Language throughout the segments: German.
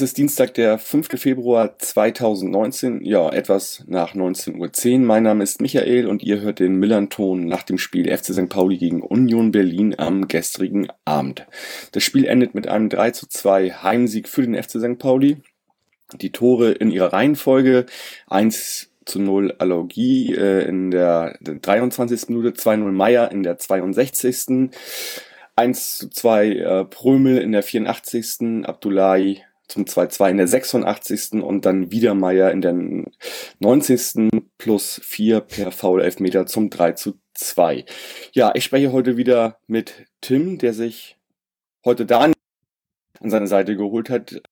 Es ist Dienstag, der 5. Februar 2019, ja, etwas nach 19.10 Uhr. Mein Name ist Michael und ihr hört den Millern-Ton nach dem Spiel FC St. Pauli gegen Union Berlin am gestrigen Abend. Das Spiel endet mit einem 3 zu 2 Heimsieg für den FC St. Pauli. Die Tore in ihrer Reihenfolge 1 zu 0 Allergie äh, in der 23. Minute, 2-0 Meier in der 62. 1 zu 2 äh, Prömel in der 84. Abdullahi zum 2-2 in der 86. und dann wieder Meier in der 90. plus 4 per Foul Elfmeter zum 3 zu 2. Ja, ich spreche heute wieder mit Tim, der sich heute Daniel an seine Seite geholt hat.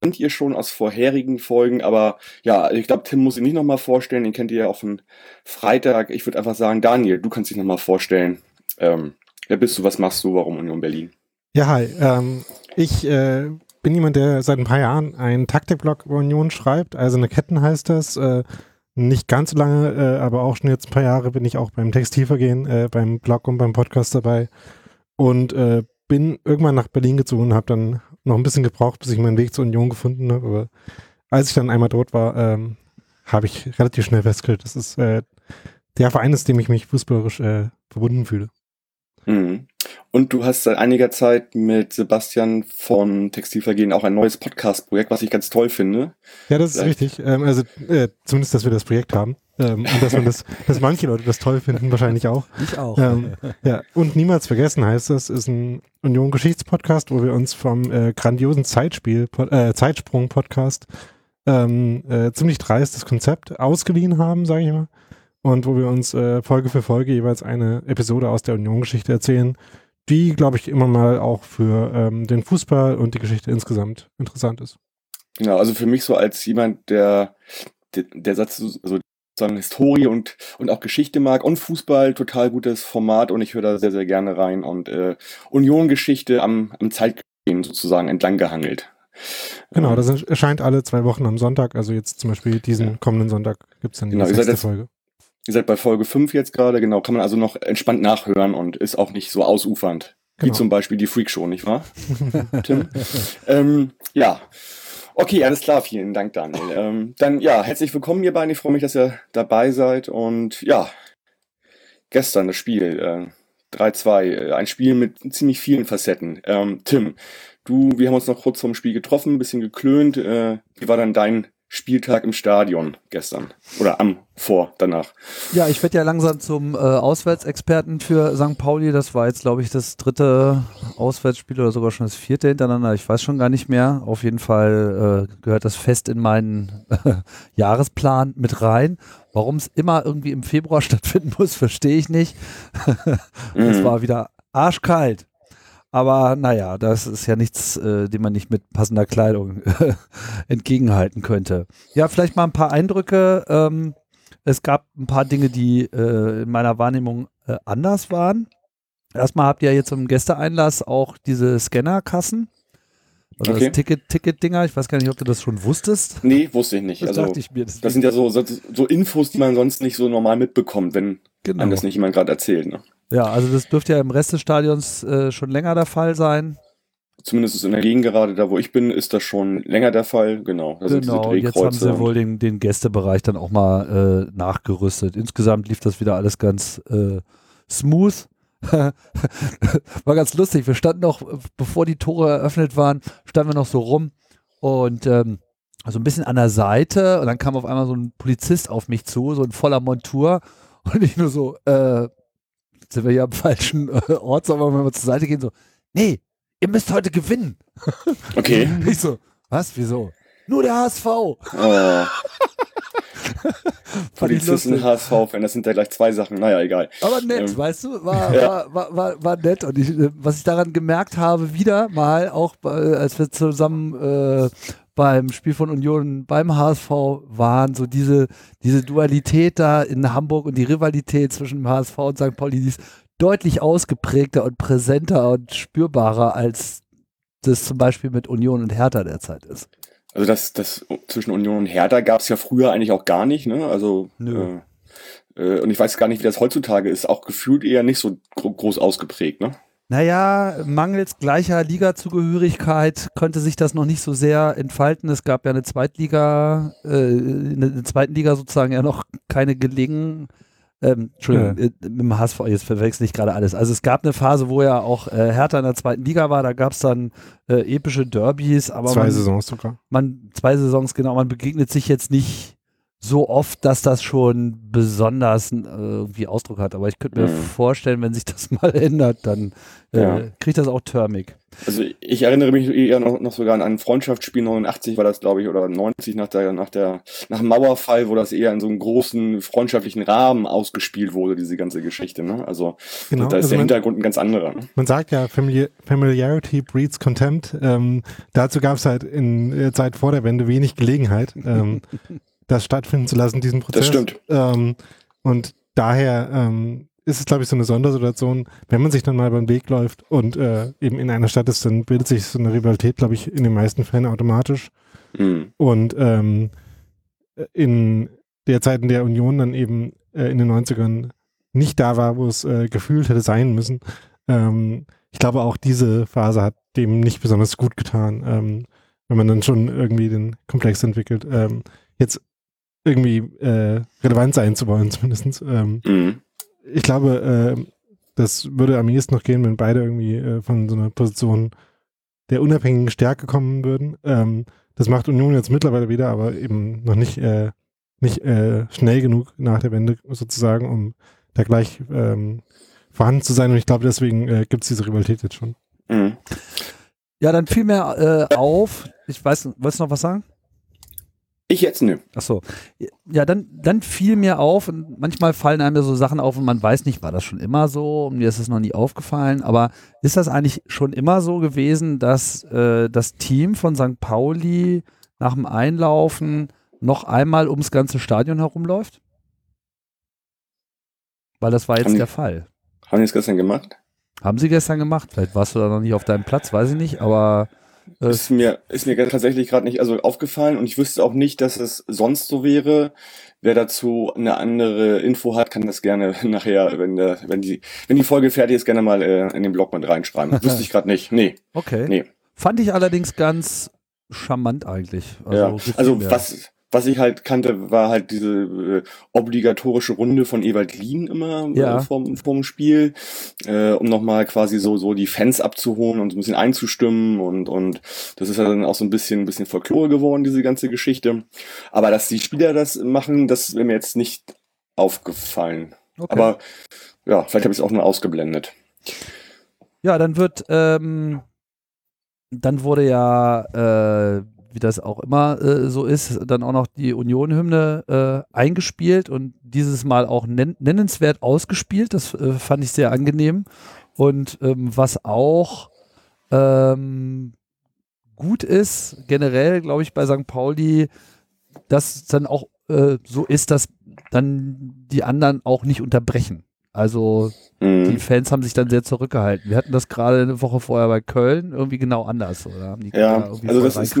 Kennt ihr schon aus vorherigen Folgen, aber ja, ich glaube, Tim muss ihn nicht nochmal vorstellen, den kennt ihr ja auch von Freitag. Ich würde einfach sagen, Daniel, du kannst dich nochmal vorstellen. Ähm, wer bist du, was machst du, warum Union Berlin? Ja, hi. Ähm, ich äh, bin jemand, der seit ein paar Jahren einen Taktikblog über Union schreibt. Also eine Ketten heißt das. Äh, nicht ganz so lange, äh, aber auch schon jetzt ein paar Jahre bin ich auch beim Textilvergehen, äh, beim Blog und beim Podcast dabei. Und bin irgendwann nach Berlin gezogen und habe dann noch ein bisschen gebraucht, bis ich meinen Weg zur Union gefunden habe. Aber als ich dann einmal dort war, ähm, habe ich relativ schnell festgestellt, das ist der Verein ist, dem ich mich fußballerisch verbunden fühle. Mhm. Und du hast seit einiger Zeit mit Sebastian von Textilvergehen auch ein neues Podcast-Projekt, was ich ganz toll finde. Ja, das ist Vielleicht- richtig. Ähm, also äh, zumindest, dass wir das Projekt haben. Ähm, und dass man das, dass manche Leute das toll finden, wahrscheinlich auch. Ich auch. Ähm, ja, und niemals vergessen heißt das, ist ein Union-Geschichtspodcast, wo wir uns vom äh, grandiosen Zeitspiel, äh, Zeitsprung-Podcast ähm, äh, ziemlich dreistes Konzept ausgeliehen haben, sage ich mal. Und wo wir uns äh, Folge für Folge jeweils eine Episode aus der Union-Geschichte erzählen, die, glaube ich, immer mal auch für ähm, den Fußball und die Geschichte insgesamt interessant ist. Genau, also für mich so als jemand, der der, der Satz so also sozusagen Historie und und auch Geschichte mag und Fußball total gutes Format und ich höre da sehr sehr gerne rein und äh, Union Geschichte am am Zeitgeschehen sozusagen entlang gehangelt. Genau, Ähm, das erscheint alle zwei Wochen am Sonntag. Also jetzt zum Beispiel diesen Ja. kommenden Sonntag gibt's dann die Genau, sechste Folge. Ihr seid bei Folge 5 jetzt gerade, genau, kann man also noch entspannt nachhören und ist auch nicht so ausufernd. Wie Genau. zum Beispiel die Freakshow, nicht wahr? Tim? ähm, ja. Okay, alles klar, vielen Dank, Daniel. Ähm, dann ja, herzlich willkommen ihr beiden. Ich freue mich, dass ihr dabei seid. Und ja, gestern das Spiel, äh, 3-2, äh, ein Spiel mit ziemlich vielen Facetten. Ähm, Tim, du, wir haben uns noch kurz vorm Spiel getroffen, ein bisschen geklönt. Äh, wie war dann dein Spieltag im Stadion gestern? Oder am, vor, danach? Ja, ich werde ja langsam zum äh, Auswärtsexperten für St. Pauli. Das war jetzt, glaube ich, das dritte Auswärtsspiel oder sogar schon das vierte hintereinander. Ich weiß schon gar nicht mehr. Auf jeden Fall äh, gehört das fest in meinen Jahresplan mit rein. Warum es immer irgendwie im Februar stattfinden muss, verstehe ich nicht. Es Mhm. war wieder arschkalt. Aber naja, das ist ja nichts, äh, dem man nicht mit passender Kleidung entgegenhalten könnte. Ja, vielleicht mal ein paar Eindrücke. Ähm, es gab ein paar Dinge, die äh, in meiner Wahrnehmung äh, anders waren. Erstmal habt ihr jetzt im Gästeeinlass auch diese Scannerkassen. Oder Okay. das Ticket, Ticket-Dinger. Ich weiß gar nicht, ob du das schon wusstest. Nee, wusste ich nicht. Das Also, dachte ich mir. das deswegen- sind ja so, so, so Infos, die man sonst nicht so normal mitbekommt, wenn genau. einem das nicht jemand gerade erzählt. Ne? Ja, also das dürfte ja im Rest des Stadions äh, schon länger der Fall sein. Zumindest ist in der Gegend gerade, da wo ich bin, ist das schon länger der Fall. Genau, da Genau, jetzt haben sie wohl den, den Gästebereich dann auch mal äh, nachgerüstet. Insgesamt lief das wieder alles ganz äh, smooth. War ganz lustig. Wir standen noch, bevor die Tore eröffnet waren, standen wir noch so rum und ähm, so ein bisschen an der Seite und dann kam auf einmal so ein Polizist auf mich zu, so in voller Montur und ich nur so, äh, jetzt sind wir hier am falschen äh, Ort, sollen wir mal zur Seite gehen? So, nee, ihr müsst heute gewinnen. Okay. Ich so, was, wieso? Nur der HSV. Oh, Polizisten. HSV-Fan, das sind ja gleich zwei Sachen. Naja, egal. Aber nett, Ähm, weißt du, war, ja. war, war, war, war nett. Und ich, äh, was ich daran gemerkt habe, wieder mal, auch bei, als wir zusammen äh, beim Spiel von Union beim HSV waren, so diese, diese Dualität da in Hamburg und die Rivalität zwischen dem HSV und St. Pauli, die ist deutlich ausgeprägter und präsenter und spürbarer, als das zum Beispiel mit Union und Hertha derzeit ist. Also das, das zwischen Union und Hertha gab es ja früher eigentlich auch gar nicht, ne? Also Nö. Äh, äh, und ich weiß gar nicht, wie das heutzutage ist. Auch gefühlt eher nicht so gro groß ausgeprägt, ne? Naja, mangels gleicher Liga-Zugehörigkeit konnte sich das noch nicht so sehr entfalten. Es gab ja eine Zweitliga, äh, in der zweiten Liga sozusagen ja noch keine Gelegen. Ähm, Entschuldigung, Ja. äh, mit dem HSV, jetzt verwechsel ich gerade alles. Also es gab eine Phase, wo ja auch äh, Hertha in der zweiten Liga war, da gab es dann äh, epische Derbys, aber Zwei man, Saisons sogar. man, zwei Saisons, genau, man begegnet sich jetzt nicht so oft, dass das schon besonders äh, irgendwie Ausdruck hat. Aber ich könnte mir Mhm. vorstellen, wenn sich das mal ändert, dann äh, Ja. kriegt das auch Törmig. Also ich erinnere mich eher noch, noch sogar an ein Freundschaftsspiel 89 war das, glaube ich, oder 90 nach der, nach der, nach dem Mauerfall, wo das eher in so einem großen freundschaftlichen Rahmen ausgespielt wurde, diese ganze Geschichte, ne? Also Genau. da ist also der man, Hintergrund ein ganz anderer. Ne? man sagt ja, Famili Familiarity breeds Contempt. Ähm, dazu gab es halt in der Zeit vor der Wende wenig Gelegenheit, ähm, das stattfinden zu lassen, diesen Prozess. stimmt. Ähm, und daher ähm, ist es, glaube ich, so eine Sondersituation, wenn man sich dann mal beim Weg läuft und äh, eben in einer Stadt ist, dann bildet sich so eine Rivalität, glaube ich, in den meisten Fällen automatisch. Mhm. Und ähm, in der Zeit, in der Union dann eben äh, in den 90ern nicht da war, wo es äh, gefühlt hätte sein müssen, ähm, ich glaube auch diese Phase hat dem nicht besonders gut getan, ähm, wenn man dann schon irgendwie den Komplex entwickelt, ähm, jetzt irgendwie äh, relevant sein zu wollen zumindest. Ähm, Mhm. ich glaube, äh, das würde am ehesten noch gehen, wenn beide irgendwie äh, von so einer Position der unabhängigen Stärke kommen würden. Ähm, das macht Union jetzt mittlerweile wieder, aber eben noch nicht, äh, nicht äh, schnell genug nach der Wende sozusagen, um da gleich ähm, vorhanden zu sein. Und ich glaube, deswegen äh, gibt es diese Rivalität jetzt schon. Mhm. Ja, dann fiel mir äh, auf, ich weiß, wolltest du noch was sagen? Ich jetzt ne. Ach so. Ja, dann, dann fiel mir auf, und manchmal fallen einem ja so Sachen auf und man weiß nicht, war das schon immer so und mir ist es noch nie aufgefallen, aber ist das eigentlich schon immer so gewesen, dass äh, das Team von St. Pauli nach dem Einlaufen noch einmal ums ganze Stadion herumläuft? Weil das war jetzt Haben die- der Fall. Haben die das gestern gemacht? Haben sie gestern gemacht? Vielleicht warst du da noch nicht auf deinem Platz, weiß ich nicht, aber äh, Ist mir, ist mir tatsächlich gerade nicht also aufgefallen und ich wüsste auch nicht, dass es sonst so wäre. Wer dazu eine andere Info hat, kann das gerne nachher, wenn, der, wenn, die, wenn die Folge fertig ist, gerne mal äh, in den Blog mit reinschreiben. Wüsste ich gerade nicht. Nee, okay. nee. Fand ich allerdings ganz charmant eigentlich. ja. gefiel Also was, was ich halt kannte, war halt diese äh, obligatorische Runde von Ewald Lien immer Ja. äh, vorm, vorm Spiel, äh, um nochmal quasi so, so die Fans abzuholen und so ein bisschen einzustimmen und, und das ist ja dann auch so ein bisschen, ein bisschen Folklore geworden, diese ganze Geschichte. Aber dass die Spieler das machen, das wäre mir jetzt nicht aufgefallen. Okay. Aber ja, vielleicht habe ich es auch nur ausgeblendet. Ja, dann wird, ähm, dann wurde ja, äh, wie das auch immer äh, so ist, dann auch noch die Union-Hymne äh, eingespielt und dieses Mal auch nen nennenswert ausgespielt. Das äh, fand ich sehr angenehm. Und ähm, was auch ähm, gut ist, generell, glaube ich, bei St. Pauli, dass dann auch äh, so ist, dass dann die anderen auch nicht unterbrechen. Also die Mhm. Fans haben sich dann sehr zurückgehalten. Wir hatten das gerade eine Woche vorher bei Köln irgendwie genau anders. Oder haben die Ja, da irgendwie also das ist.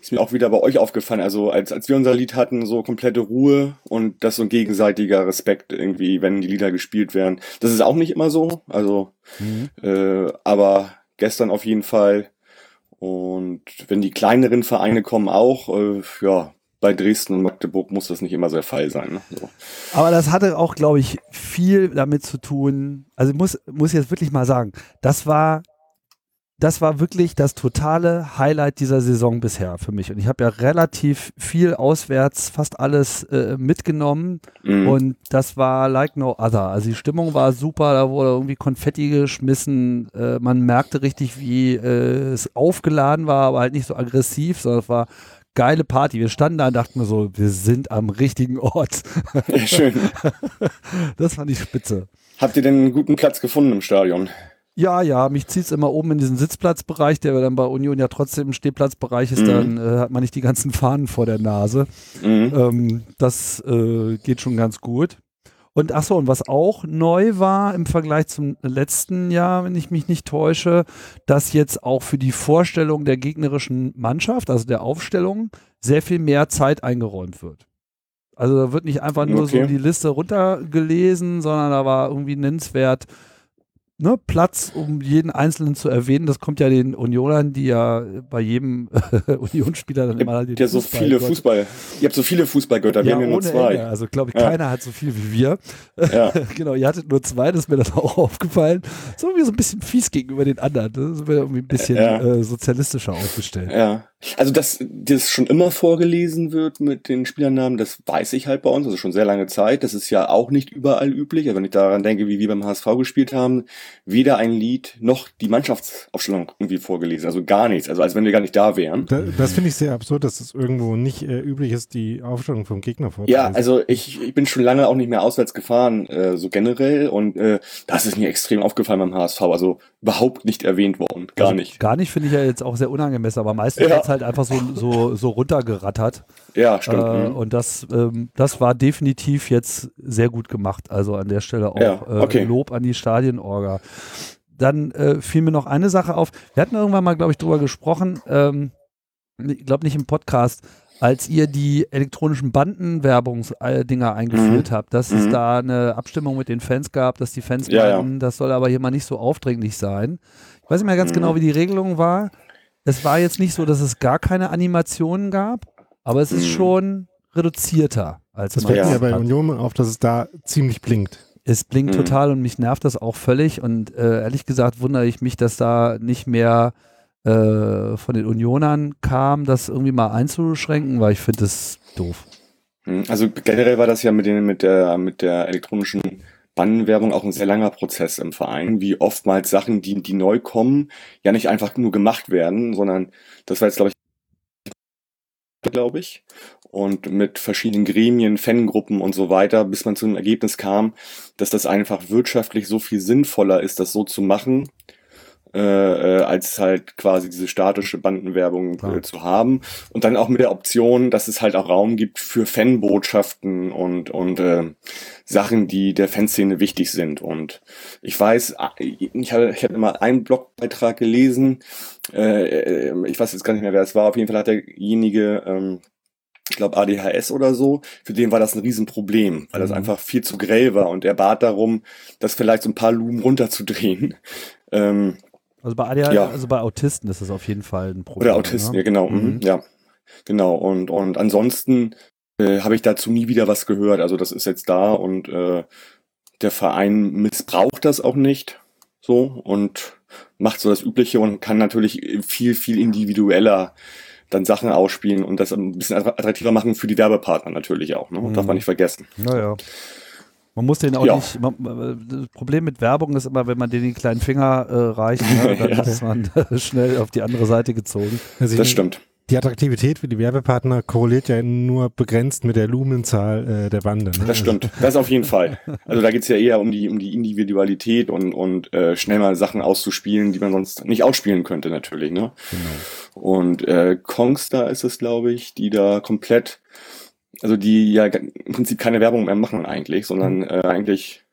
Ist mir auch wieder bei euch aufgefallen. Also als, als wir unser Lied hatten, so komplette Ruhe und das so ein gegenseitiger Respekt irgendwie, wenn die Lieder gespielt werden. Das ist auch nicht immer so. Also, Mhm. äh, aber gestern auf jeden Fall. Und wenn die kleineren Vereine kommen auch, äh, ja, bei Dresden und Magdeburg muss das nicht immer der Fall sein. Ne? So. Aber das hatte auch, glaube ich, viel damit zu tun. Also ich muss, muss jetzt wirklich mal sagen, das war, das war wirklich das totale Highlight dieser Saison bisher für mich. Und ich habe ja relativ viel auswärts, fast alles äh, mitgenommen. Mhm. Und das war like no other. Also die Stimmung war super, da wurde irgendwie Konfetti geschmissen. Äh, man merkte richtig, wie äh, es aufgeladen war, aber halt nicht so aggressiv, sondern es war geile Party. Wir standen da und dachten so, wir sind am richtigen Ort. Ja, schön. Das fand ich spitze. Habt ihr denn einen guten Platz gefunden im Stadion? Ja, ja, mich zieht es immer oben in diesen Sitzplatzbereich, der dann bei Union ja trotzdem ein Stehplatzbereich ist, Mhm. dann äh, hat man nicht die ganzen Fahnen vor der Nase. Mhm. Ähm, das äh, geht schon ganz gut. Und ach so, und was auch neu war im Vergleich zum letzten Jahr, wenn ich mich nicht täusche, dass jetzt auch für die Vorstellung der gegnerischen Mannschaft, also der Aufstellung, sehr viel mehr Zeit eingeräumt wird. Also da wird nicht einfach nur Okay. so die Liste runtergelesen, sondern da war irgendwie nennenswert ne, Platz, um jeden Einzelnen zu erwähnen. Das kommt ja den Unionern, die ja bei jedem Unionsspieler dann immer den ja so viele Fußballgott- Fußball. Ihr habt so viele Fußballgötter, wir haben ja nur zwei. Ende. Also glaube ich, Ja. keiner hat so viel wie wir. Ja. genau, ihr hattet nur zwei, das ist mir dann auch aufgefallen. So wie so ein bisschen fies gegenüber den anderen. Das ist mir irgendwie ein bisschen Ja. äh, sozialistischer aufgestellt. Ja. Also, dass das schon immer vorgelesen wird mit den Spielernamen, das weiß ich halt bei uns, also schon sehr lange Zeit. Das ist ja auch nicht überall üblich. Aber wenn ich daran denke, wie wir beim HSV gespielt haben, weder ein Lied noch die Mannschaftsaufstellung irgendwie vorgelesen. Also gar nichts. Also als wenn wir gar nicht da wären. Da, das finde ich sehr absurd, dass es irgendwo nicht äh, üblich ist, die Aufstellung vom Gegner vorzulesen. Ja, also ich, ich bin schon lange auch nicht mehr auswärts gefahren, äh, so generell. Und äh, das ist mir extrem aufgefallen beim HSV. Also überhaupt nicht erwähnt worden. Gar Also nicht. Gar nicht finde ich ja jetzt auch sehr unangemessen, aber meistens Ja. halt einfach so, so, so runtergerattert. Ja, stimmt. Äh, mhm. und das, ähm, das war definitiv jetzt sehr gut gemacht. Also an der Stelle auch Ja, okay. äh, Lob an die Stadienorga. Dann äh, fiel mir noch eine Sache auf. Wir hatten irgendwann mal, glaube ich, drüber gesprochen, ähm, ich glaube nicht im Podcast, als ihr die elektronischen Bandenwerbungsdinger eingeführt habt, dass es Mhm. da eine Abstimmung mit den Fans gab, dass die Fans Ja, ja. meinten, das soll aber hier mal nicht so aufdringlich sein. Ich weiß nicht mehr ganz Mhm. genau, wie die Regelung war. Es war jetzt nicht so, dass es gar keine Animationen gab, aber es ist Mhm. schon reduzierter als das fällt Ja. mir bei hat. Union auf, dass es da ziemlich blinkt. Es blinkt Mhm. total und mich nervt das auch völlig und äh, ehrlich gesagt wundere ich mich, dass da nicht mehr äh, von den Unionern kam, das irgendwie mal einzuschränken, weil ich finde das doof. Hm, Also generell war das ja mit, den, mit, der, mit der elektronischen Bannenwerbung auch ein sehr langer Prozess im Verein, wie oftmals Sachen, die, die neu kommen, ja nicht einfach nur gemacht werden, sondern das war jetzt, glaube ich, glaube ich, und mit verschiedenen Gremien, Fangruppen und so weiter, bis man zu einem Ergebnis kam, dass das einfach wirtschaftlich so viel sinnvoller ist, das so zu machen, äh, äh, als halt quasi diese statische Bandenwerbung äh, zu haben. Und dann auch mit der Option, dass es halt auch Raum gibt für Fanbotschaften und, und äh, Sachen, die der Fanszene wichtig sind. Und ich weiß, ah, ich habe ich hab mal einen Blogbeitrag gelesen, äh, äh, ich weiß jetzt gar nicht mehr, wer es war, auf jeden Fall hat derjenige, ähm, ich glaube ADHS oder so, für den war das ein Riesenproblem, weil das Mhm. einfach viel zu grell war und er bat darum, das vielleicht so ein paar Lumen runterzudrehen. Ähm, Also bei ADHS, Ja. also bei Autisten ist das auf jeden Fall ein Problem. Oder Autisten, ne? ja genau, Mhm. mhm. ja. Genau, und, und ansonsten äh, habe ich dazu nie wieder was gehört. Also das ist jetzt da und äh, der Verein missbraucht das auch nicht so und macht so das Übliche und kann natürlich viel, viel individueller dann Sachen ausspielen und das ein bisschen attraktiver machen für die Werbepartner natürlich auch. Ne? Mhm. Darf man nicht vergessen. Naja. Man muss den auch Ja. nicht. Man, das Problem mit Werbung ist immer, wenn man den den kleinen Finger äh, reicht, ne, dann Ja. ist man schnell auf die andere Seite gezogen. Also Das stimmt. Die Attraktivität für die Werbepartner korreliert ja nur begrenzt mit der Lumenzahl äh, der Bande. Ne? Das stimmt. Das auf jeden Fall. Also da geht's ja eher um die, um die Individualität und, und äh, schnell mal Sachen auszuspielen, die man sonst nicht ausspielen könnte, natürlich. Ne? Genau. Und äh, Kongstar ist es, glaube ich, die da komplett, also die ja im Prinzip keine Werbung mehr machen eigentlich, sondern äh, eigentlich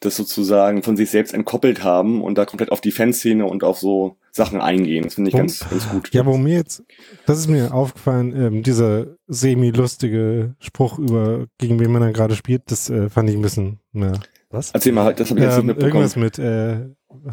das sozusagen von sich selbst entkoppelt haben und da komplett auf die Fanszene und auf so Sachen eingehen. Das finde ich ganz, ganz gut. Ja, wo mir jetzt, das ist mir aufgefallen, ähm, dieser semi-lustige Spruch über, gegen wen man dann gerade spielt, das äh, fand ich ein bisschen, ja. Was? Erzähl mal, das habe ich jetzt Ähm, nicht mitbekommen. irgendwas mit äh,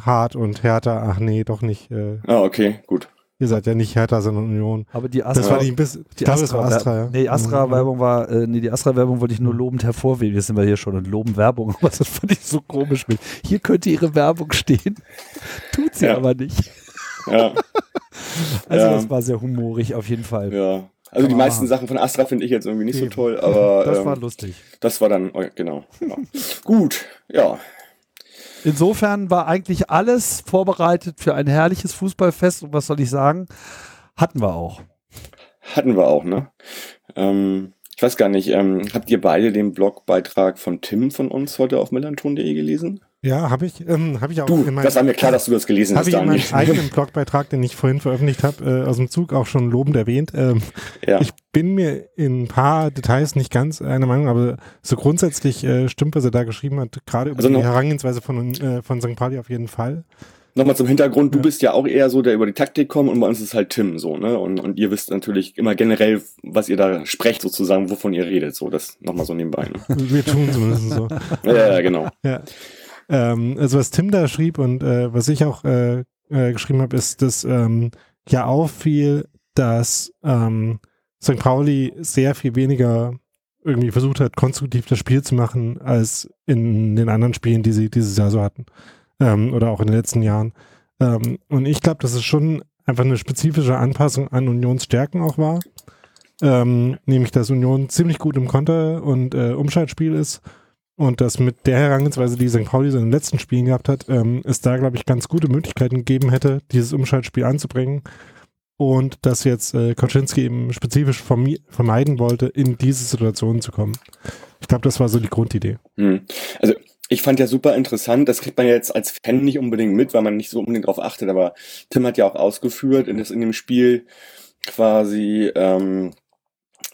hart und härter, ach nee, doch nicht. Äh, Ah, okay, gut. Ihr seid ja nicht härter, sondern Union. Aber die Das Astra, fand ich ein bisschen, die glaube, das war Astra, Astra, ja. Nee, Astra-Werbung war, äh, nee, die Astra-Werbung wollte ich nur lobend hervorheben. Jetzt sind wir hier schon und loben Werbung, aber das fand ich so komisch mit. Hier könnte ihre Werbung stehen. Tut sie Ja. aber nicht. Ja, Also Ja. das war sehr humorig auf jeden Fall. ja. Also die man meisten. Sachen von Astra finde ich jetzt irgendwie nicht so Eben. toll, aber Das ähm, war lustig. das war dann, oh, genau. genau. gut, ja. Insofern war eigentlich alles vorbereitet für ein herrliches Fußballfest und was soll ich sagen? Hatten wir auch. Hatten wir auch, ne? Ähm, Ich weiß gar nicht, ähm, habt ihr beide den Blogbeitrag von Tim von uns heute auf millanton.de gelesen? Ja, habe ich, ähm, habe ich auch Du, in meinem, das war mir klar, dass du das gelesen habe hast, ich in meinem Daniel. eigenen Blogbeitrag, den ich vorhin veröffentlicht habe, äh, aus dem Zug auch schon lobend erwähnt. Ähm, Ja. Ich bin mir in ein paar Details nicht ganz einer Meinung, aber so grundsätzlich äh, stimmt, was er da geschrieben hat, gerade über Also die Herangehensweise von, äh, von St. Pauli auf jeden Fall. Nochmal zum Hintergrund, du Ja. bist ja auch eher so, der über die Taktik kommt und bei uns ist halt Tim so, ne? Und, und ihr wisst natürlich immer generell, was ihr da sprecht sozusagen, wovon ihr redet, so, das nochmal so nebenbei. Ne? Wir tun zumindest so. ja, genau. Ja. Ähm, also was Tim da schrieb und äh, was ich auch äh, äh, geschrieben habe, ist, dass ähm, ja auffiel, dass ähm, St. Pauli sehr viel weniger irgendwie versucht hat, konstruktiv das Spiel zu machen, als in den anderen Spielen, die sie dieses Jahr so hatten. Ähm, oder auch in den letzten Jahren. Ähm, und ich glaube, dass es schon einfach eine spezifische Anpassung an Unions Stärken auch war. Ähm, nämlich, dass Union ziemlich gut im Konter- und äh, Umschaltspiel ist und dass mit der Herangehensweise, die St. Pauli so in den letzten Spielen gehabt hat, ähm, es da, glaube ich, ganz gute Möglichkeiten gegeben hätte, dieses Umschaltspiel anzubringen. Und dass jetzt äh, Koczynski eben spezifisch vermeiden wollte, in diese Situation zu kommen. Ich glaube, das war so die Grundidee. Hm. Also ich fand ja super interessant, das kriegt man jetzt als Fan nicht unbedingt mit, weil man nicht so unbedingt drauf achtet, aber Tim hat ja auch ausgeführt, in, das, in dem Spiel quasi, ähm,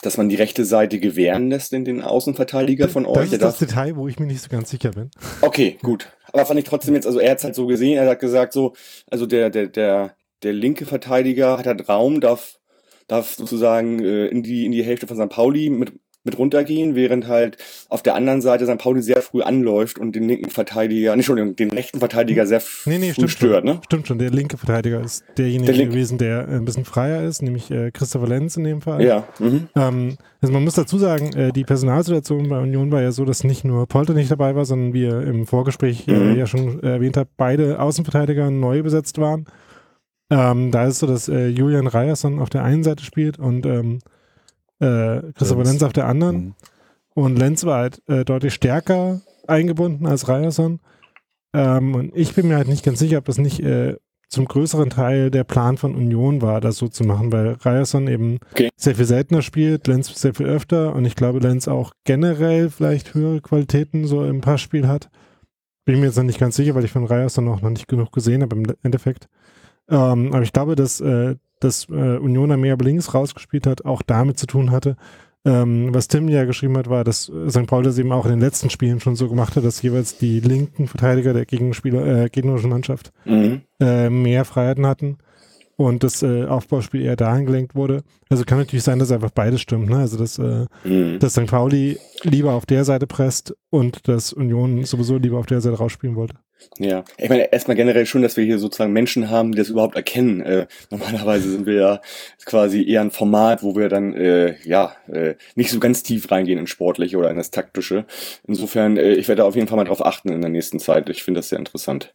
dass man die rechte Seite gewähren lässt in den Außenverteidiger von das euch. Der ist das Detail, wo ich mir nicht so ganz sicher bin. Okay, gut. Aber fand ich trotzdem jetzt, also er hat es halt so gesehen, er hat gesagt so, also der, der, der, der linke Verteidiger hat halt Raum, darf, darf sozusagen äh, in die, in die Hälfte von St. Pauli mit, mit runtergehen, während halt auf der anderen Seite St. Pauli sehr früh anläuft und den linken Verteidiger, nicht Entschuldigung, den rechten Verteidiger sehr Nee, nee, früh stört, schon. ne? Stimmt schon. Der linke Verteidiger ist derjenige Der gewesen, der äh, ein bisschen freier ist, nämlich äh, Christopher Lenz in dem Fall. Ja. Mhm. Ähm, also man muss dazu sagen, äh, die Personalsituation bei Union war ja so, dass nicht nur Polter nicht dabei war, sondern wie ihr im Vorgespräch äh, Mhm. ja schon erwähnt habt, beide Außenverteidiger neu besetzt waren. Ähm, da ist es so, dass äh, Julian Ryerson auf der einen Seite spielt und ähm, äh, Christopher Lenz. Auf der anderen. Mhm. Und Lenz war halt äh, deutlich stärker eingebunden als Ryerson. Ähm, und ich bin mir halt nicht ganz sicher, ob das nicht äh, zum größeren Teil der Plan von Union war, das so zu machen, weil Ryerson eben Okay. sehr viel seltener spielt, Lenz sehr viel öfter und ich glaube, Lenz auch generell vielleicht höhere Qualitäten so im Passspiel hat. Bin mir jetzt noch nicht ganz sicher, weil ich von Ryerson auch noch nicht genug gesehen habe im Endeffekt. Ähm, aber ich glaube, dass, äh, dass äh, Union mehr links rausgespielt hat, auch damit zu tun hatte. Ähm, was Tim ja geschrieben hat, war, dass äh, St. Pauli das eben auch in den letzten Spielen schon so gemacht hat, dass jeweils die linken Verteidiger der Gegenspieler, äh, gegnerischen Mannschaft Mhm. äh, mehr Freiheiten hatten und das äh, Aufbauspiel eher dahin gelenkt wurde. Also kann natürlich sein, dass einfach beides stimmt. Ne? Also dass, äh, Mhm. dass St. Pauli lieber auf der Seite presst und dass Union sowieso lieber auf der Seite rausspielen wollte. Ja, ich meine erstmal generell schon, dass wir hier sozusagen Menschen haben, die das überhaupt erkennen. Äh, normalerweise sind wir ja quasi eher ein Format, wo wir dann äh, ja äh, nicht so ganz tief reingehen ins Sportliche oder in das Taktische. Insofern, äh, ich werde auf jeden Fall mal drauf achten in der nächsten Zeit. Ich finde das sehr interessant.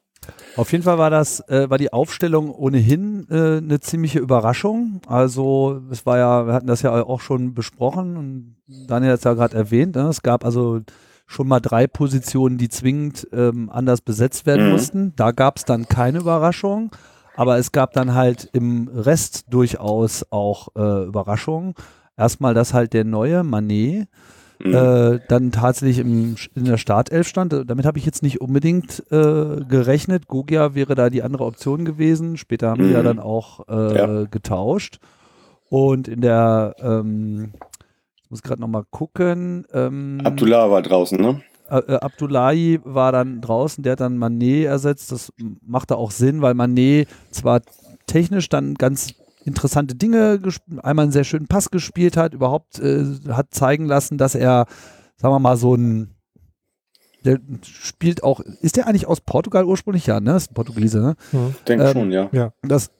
Auf jeden Fall war das, äh, war die Aufstellung ohnehin äh, eine ziemliche Überraschung. Also es war ja, wir hatten das ja auch schon besprochen und Daniel hat es ja gerade erwähnt. Ne? Es gab also schon mal drei Positionen, die zwingend ähm, anders besetzt werden Mhm. mussten. Da gab es dann keine Überraschung. Aber es gab dann halt im Rest durchaus auch äh, Überraschungen. Erstmal, dass halt der neue Manet Mhm. äh, dann tatsächlich im, in der Startelf stand. Damit habe ich jetzt nicht unbedingt äh, gerechnet. Gogia wäre da die andere Option gewesen. Später haben die ja Mhm. dann auch äh, Ja. getauscht. Und in der, ähm, ich muss gerade nochmal gucken, ähm, Abdullah war draußen, ne? äh, äh, Abdullahi war dann draußen, der hat dann Manet ersetzt. Das machte auch Sinn, weil Manet zwar technisch dann ganz interessante Dinge, einmal einen sehr schönen Pass gespielt hat, überhaupt äh, hat zeigen lassen, dass er, sagen wir mal, so ein der spielt auch, ist der eigentlich aus Portugal ursprünglich? Ja, ne? Ist ein Portugiese, ne? Denke Ähm, schon, ja. das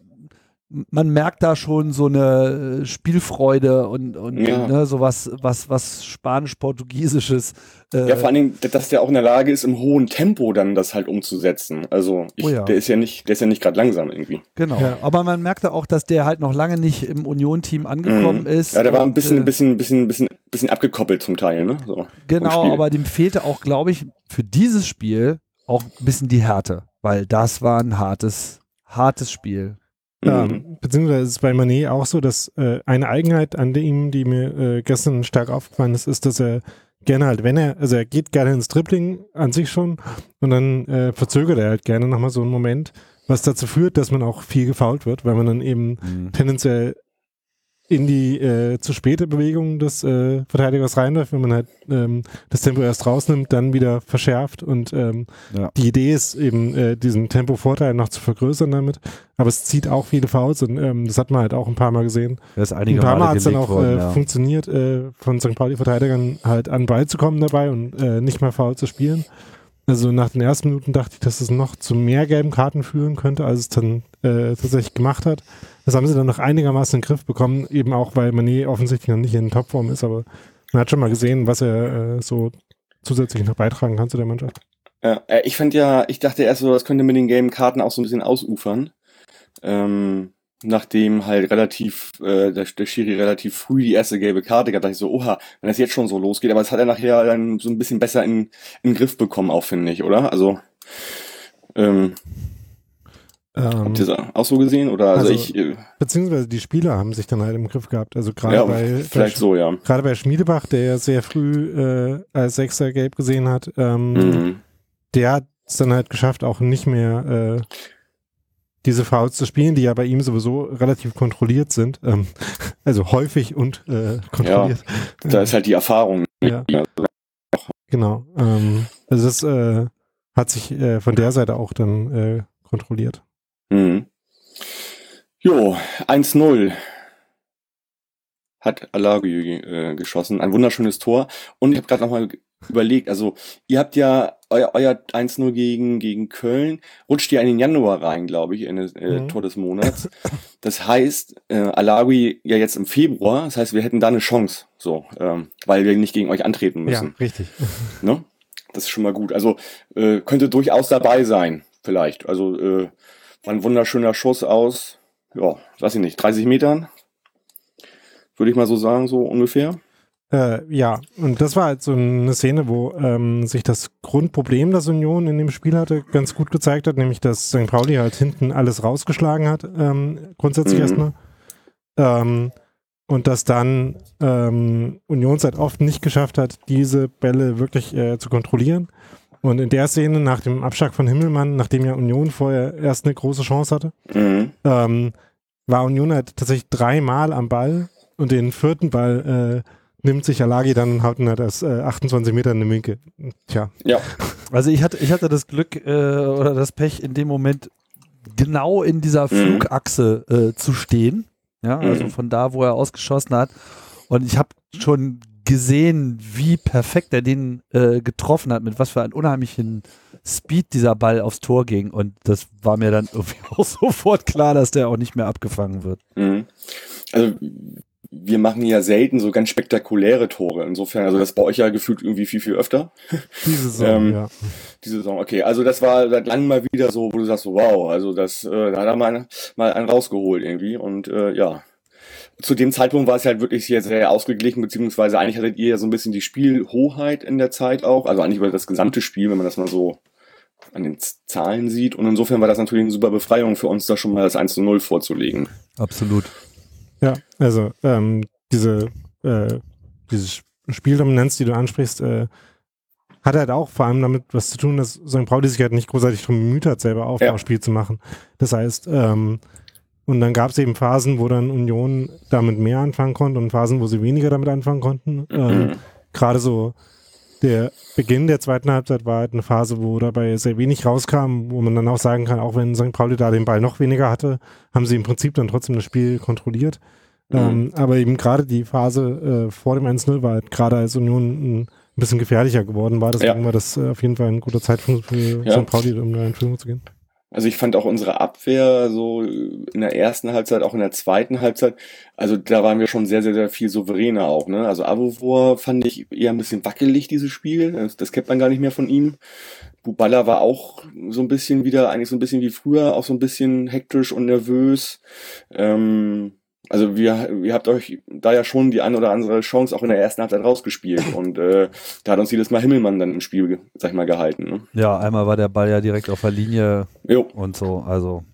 man merkt da schon so eine äh, Spielfreude und, und Ja. ne, sowas, was, was Spanisch-Portugiesisches. Äh, Ja, vor allen Dingen, dass der auch in der Lage ist, im hohen Tempo dann das halt umzusetzen. Also ich, Oh ja. der ist ja nicht, der ist ja nicht gerade langsam irgendwie. Genau. Ja. Aber man merkte auch, dass der halt noch lange nicht im Union-Team angekommen Mhm. ist. Ja, der war ein bisschen, äh, bisschen, bisschen, bisschen, bisschen abgekoppelt zum Teil, ne? So, Genau, aber dem fehlte auch, glaube ich, für dieses Spiel auch ein bisschen die Härte, weil das war ein hartes, hartes Spiel. Mhm. Ähm, beziehungsweise ist es bei Manet auch so, dass äh, eine Eigenheit an ihm, die mir äh, gestern stark aufgefallen ist, ist, dass er gerne halt, wenn er, also er geht gerne ins Dribbling an sich schon und dann äh, verzögert er halt gerne nochmal so einen Moment, was dazu führt, dass man auch viel gefault wird, weil man dann eben Mhm. tendenziell in die äh, zu späte Bewegung des äh, Verteidigers reinläuft, wenn man halt ähm, das Tempo erst rausnimmt, dann wieder verschärft und ähm, Ja. die Idee ist eben, äh, diesen Tempovorteil noch zu vergrößern damit, aber es zieht auch viele Fouls und ähm, das hat man halt auch ein paar Mal gesehen. Ist Ein paar Mal hat es dann auch worden, äh, ja. funktioniert, äh, von St. Pauli-Verteidigern halt an Ball zu kommen dabei und äh, nicht mehr faul zu spielen. Also nach den ersten Minuten dachte ich, dass es noch zu mehr gelben Karten führen könnte, als es dann tatsächlich gemacht hat. Das haben sie dann noch einigermaßen in den Griff bekommen, eben auch, weil Mané offensichtlich noch nicht in Topform ist, aber man hat schon mal gesehen, was er äh, so zusätzlich noch beitragen kann zu der Mannschaft. Ja, äh, ich fand ja, ich dachte erst so, das könnte mit den gelben Karten auch so ein bisschen ausufern. Ähm, nachdem halt relativ, äh, der, der Schiri relativ früh die erste gelbe Karte gab, dachte ich so, oha, wenn das jetzt schon so losgeht, aber das hat er nachher dann so ein bisschen besser in, in den Griff bekommen, auch finde ich, oder? Also, ähm, Ähm, habt ihr das auch so gesehen? Oder also, Also, ich, äh, beziehungsweise die Spieler haben sich dann halt im Griff gehabt. Also gerade ja, bei, vielleicht so, ja. gerade bei Schmiedebach, der ja sehr früh äh, als Sechser gelb gesehen hat, ähm, Mhm. der hat es dann halt geschafft, auch nicht mehr äh, diese Fouls zu spielen, die ja bei ihm sowieso relativ kontrolliert sind. Ähm, also häufig und äh, kontrolliert. Da ist halt die Erfahrung. Ja. Genau. Ähm, also das äh, hat sich äh, von der Seite auch dann äh, kontrolliert. Mhm. Jo, 1-0 hat Alagui äh, geschossen. Ein wunderschönes Tor. Und ich habe gerade nochmal überlegt, also ihr habt ja euer, euer 1-0 gegen, gegen Köln, rutscht ja in den Januar rein, glaube ich, in das äh, Mhm. Tor des Monats. Das heißt, äh, Alagui ja jetzt im Februar, das heißt, wir hätten da eine Chance, so, ähm, weil wir nicht gegen euch antreten müssen. richtig. Ne? Das ist schon mal gut. Also äh, könnte durchaus dabei sein, vielleicht. Also äh, war ein wunderschöner Schuss aus, ja, weiß ich nicht, 30 Metern. Würde ich mal so sagen, so ungefähr. Äh, ja, und das war halt so eine Szene, wo ähm, sich das Grundproblem, das Union in dem Spiel hatte, ganz gut gezeigt hat, nämlich dass St. Pauli halt hinten alles rausgeschlagen hat, ähm, grundsätzlich Mhm. erstmal. Ähm, und dass dann ähm, Union es halt oft nicht geschafft hat, diese Bälle wirklich äh, zu kontrollieren. Und in der Szene nach dem Abschlag von Himmelmann, nachdem ja Union vorher erst eine große Chance hatte, Mhm. ähm, war Union halt tatsächlich dreimal am Ball und den vierten Ball äh, nimmt sich Alagi dann und haut ihn halt aus äh, 28 Metern eine Winke. Tja, Ja, Also ich hatte, ich hatte das Glück äh, oder das Pech in dem Moment genau in dieser Mhm. Flugachse äh, zu stehen. Ja, also Mhm. von da, wo er ausgeschossen hat. Und ich habe schon gesehen, wie perfekt er den äh, getroffen hat, mit was für einem unheimlichen Speed dieser Ball aufs Tor ging. Und das war mir dann irgendwie auch sofort klar, dass der auch nicht mehr abgefangen wird. Mhm. Also wir machen ja selten so ganz spektakuläre Tore. Insofern, also das bei euch ja gefühlt irgendwie viel, viel öfter. diese Saison, Ähm, ja. Diese Saison, okay. Also das war seit langem mal wieder so, wo du sagst, wow, also das, äh, da hat er mal, einen- mal einen rausgeholt irgendwie. Und äh, ja. Zu dem Zeitpunkt war es halt wirklich sehr, sehr ausgeglichen, beziehungsweise eigentlich hattet ihr ja so ein bisschen die Spielhoheit in der Zeit auch. Also eigentlich über das gesamte Spiel, wenn man das mal so an den Zahlen sieht. Und insofern war das natürlich eine super Befreiung für uns, da schon mal das 1 zu 0 vorzulegen. Absolut. Ja, also ähm, diese, äh, diese Sp- Spieldominanz, die du ansprichst, äh, hat halt auch vor allem damit was zu tun, dass St. Pauli sich halt nicht großartig darum bemüht hat, selber Aufbauspiel zu machen. Das heißt, ähm, und dann gab es eben Phasen, wo dann Union damit mehr anfangen konnte und Phasen, wo sie weniger damit anfangen konnten. Ähm, Mhm. Gerade so der Beginn der zweiten Halbzeit war halt eine Phase, wo dabei sehr wenig rauskam, wo man dann auch sagen kann, auch wenn St. Pauli da den Ball noch weniger hatte, haben sie im Prinzip dann trotzdem das Spiel kontrolliert. Mhm. Ähm, aber eben gerade die Phase äh, vor dem 1-0 war halt gerade als Union ein bisschen gefährlicher geworden war. Deswegen Ja. war das äh, auf jeden Fall ein guter Zeitpunkt für Ja. St. Pauli, um da in Führung zu gehen. Also ich fand auch unsere Abwehr so in der ersten Halbzeit, auch in der zweiten Halbzeit, also da waren wir schon sehr, sehr, sehr viel souveräner auch. Ne? Also Avovor fand ich eher ein bisschen wackelig, dieses Spiel. Das, das kennt man gar nicht mehr von ihm. Buballa war auch so ein bisschen wieder, eigentlich so ein bisschen wie früher, auch so ein bisschen hektisch und nervös. Ähm, also wir, ihr habt euch da ja schon die ein oder andere Chance auch in der ersten Halbzeit rausgespielt. Und äh, da hat uns jedes Mal Himmelmann dann im Spiel, sag ich mal, gehalten. Ne? Ja, einmal war der Ball ja direkt auf der Linie Jo. und so. Also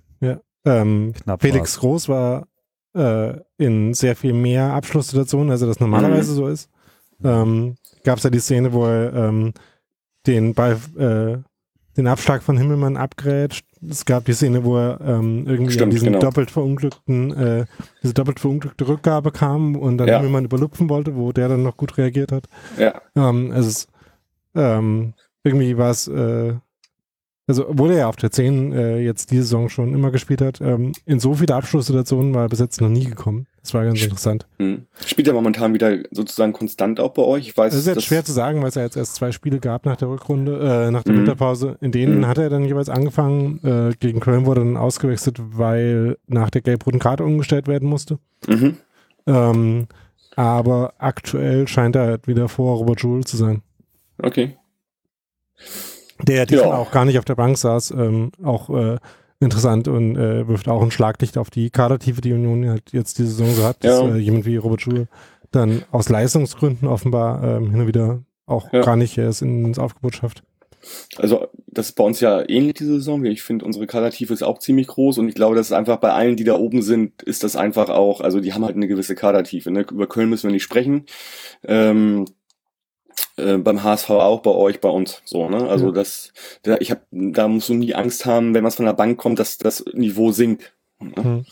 Ähm, Knapp Felix Groß war äh, in sehr viel mehr Abschlusssituationen, als er das normalerweise so ist. Ähm, Gab es ja die Szene, wo er ähm, den Ball, äh, den Abschlag von Himmelmann abgrätscht. Es gab die Szene, wo er ähm, irgendwie Stimmt, diesen genau. doppelt verunglückten, äh, diese doppelt verunglückte Rückgabe kam und dann Ja. Himmelmann überlupfen wollte, wo der dann noch gut reagiert hat. Ja, Ähm, also es, ähm, irgendwie war es, äh, also obwohl er ja auf der 10 äh, jetzt diese Saison schon immer gespielt hat, ähm, in so viele Abschlusssituationen war er bis jetzt noch nie gekommen. Das war ganz interessant. hm. spielt er momentan wieder sozusagen konstant auch bei euch? Ich weiß, Es ist jetzt schwer zu sagen, weil es ja jetzt erst zwei Spiele gab nach der Rückrunde, äh, nach der Mhm. Winterpause. In denen Mhm. hat er dann jeweils angefangen. Äh, gegen Köln wurde dann ausgewechselt, weil nach der gelb-roten Karte umgestellt werden musste. Mhm. Ähm, aber aktuell scheint er halt wieder vor Robert Joule zu sein. Okay. Der diesmal Ja. auch gar nicht auf der Bank saß, ähm, auch äh, interessant und äh, wirft auch ein Schlaglicht auf die Kadertiefe, die Union halt jetzt diese Saison so hat, dass Ja. äh, jemand wie Robert Schule dann aus Leistungsgründen offenbar ähm, hin und wieder auch Ja. gar nicht erst ins Aufgebot schafft. Also das ist bei uns ja ähnlich diese Saison. Ich finde, unsere Kadertiefe ist auch ziemlich groß und ich glaube, das ist einfach bei allen, die da oben sind, ist das einfach auch, also die haben halt eine gewisse Kadertiefe. Ne? Über Köln müssen wir nicht sprechen. Ähm, äh, beim HSV auch, bei euch, bei uns. So, ne? Also Ja. das, da, ich hab, da musst du nie Angst haben, wenn was von der Bank kommt, dass das Niveau sinkt. Ne?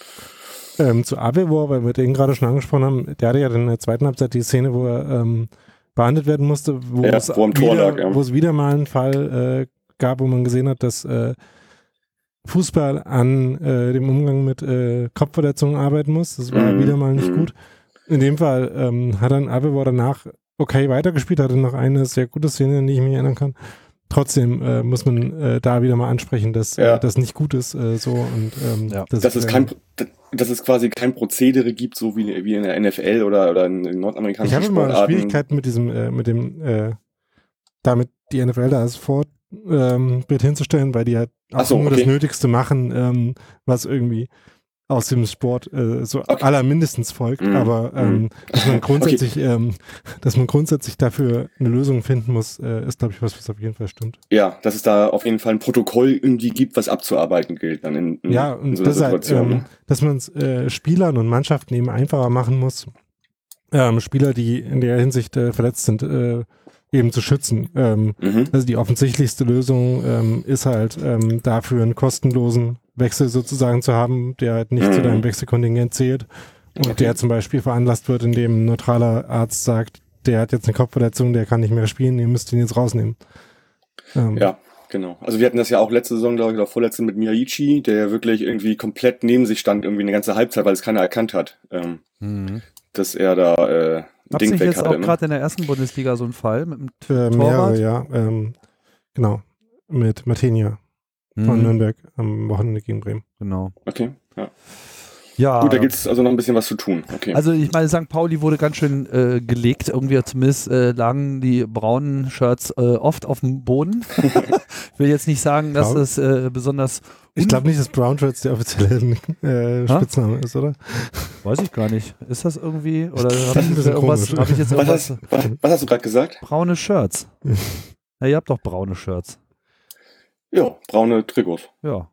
Ähm, zu Abelwar, weil wir den gerade schon angesprochen haben, der hatte ja dann in der zweiten Halbzeit die Szene, wo er ähm, behandelt werden musste, wo, Ja, es, wo er wieder, lag, ja. wo es wieder mal einen Fall äh, gab, wo man gesehen hat, dass äh, Fußball an äh, dem Umgang mit äh, Kopfverletzungen arbeiten muss. Das war Mhm, wieder mal nicht mhm. gut. In dem Fall ähm, hat dann Abelwar danach okay weitergespielt, hatte noch eine sehr gute Szene, an die ich mich erinnern kann. Trotzdem äh, muss man äh, da wieder mal ansprechen, dass Ja. äh, das nicht gut ist äh, so und ähm, Ja. dass es äh, kein, dass es quasi kein Prozedere gibt, so wie, wie in der NFL oder, oder in, in Ich nordamerikanischen habe immer Sportarten. Schwierigkeiten mit diesem, äh, mit dem, äh, damit die NFL da als Vorbild ähm, hinzustellen, weil die halt auch so, nur okay. das Nötigste machen, ähm, was irgendwie aus dem Sport äh, so Okay. allermindestens folgt, Mhm. aber ähm, Mhm. dass man grundsätzlich, ähm, dass man grundsätzlich dafür eine Lösung finden muss, äh, ist glaube ich was, was auf jeden Fall stimmt. Ja, dass es da auf jeden Fall ein Protokoll irgendwie gibt, was abzuarbeiten gilt dann in, in, Ja, und so einer das halt, Situation. ähm, ne? dass man es äh, Spielern und Mannschaften eben einfacher machen muss, ähm, Spieler, die in der Hinsicht äh, verletzt sind, äh, eben zu schützen. Ähm, mhm. Also die offensichtlichste Lösung ähm, ist halt ähm, dafür einen kostenlosen Wechsel sozusagen zu haben, der halt nicht Mhm. zu deinem Wechselkontingent zählt und Okay. der zum Beispiel veranlasst wird, indem ein neutraler Arzt sagt, der hat jetzt eine Kopfverletzung, der kann nicht mehr spielen, ihr müsst ihn jetzt rausnehmen. Ähm, Ja, genau. Also wir hatten das ja auch letzte Saison, glaube ich, oder vorletzte mit Miyaichi, der ja wirklich irgendwie komplett neben sich stand, irgendwie eine ganze Halbzeit, weil es keiner erkannt hat, ähm, Mhm. dass er da äh, Gab es Ding nicht weg jetzt auch hatte. Ne? gerade in der ersten Bundesliga so einen Fall mit dem Äh, Torwart? mehrere, ja. Ähm, genau. Mit Martinia von Mhm, Nürnberg am Wochenende gegen Bremen. Genau. Okay, ja. Ja, Gut, da gibt's also noch ein bisschen was zu tun. Okay. Also ich meine, St. Pauli wurde ganz schön äh, gelegt. Irgendwie zumindest äh, lagen die braunen Shirts äh, oft auf dem Boden. ich will jetzt nicht sagen, dass das äh, besonders Ich glaube nicht, dass Brown Shirts der offizielle äh? Spitzname ist, oder? Weiß ich gar nicht. Ist das irgendwie? Oder habe ich, bisschen irgendwas- komisch. hab ich jetzt was, irgendwas? hast, was, was hast du gerade gesagt? Braune Shirts. Ja, ihr habt doch braune Shirts. Ja, braune Trikots. Ja.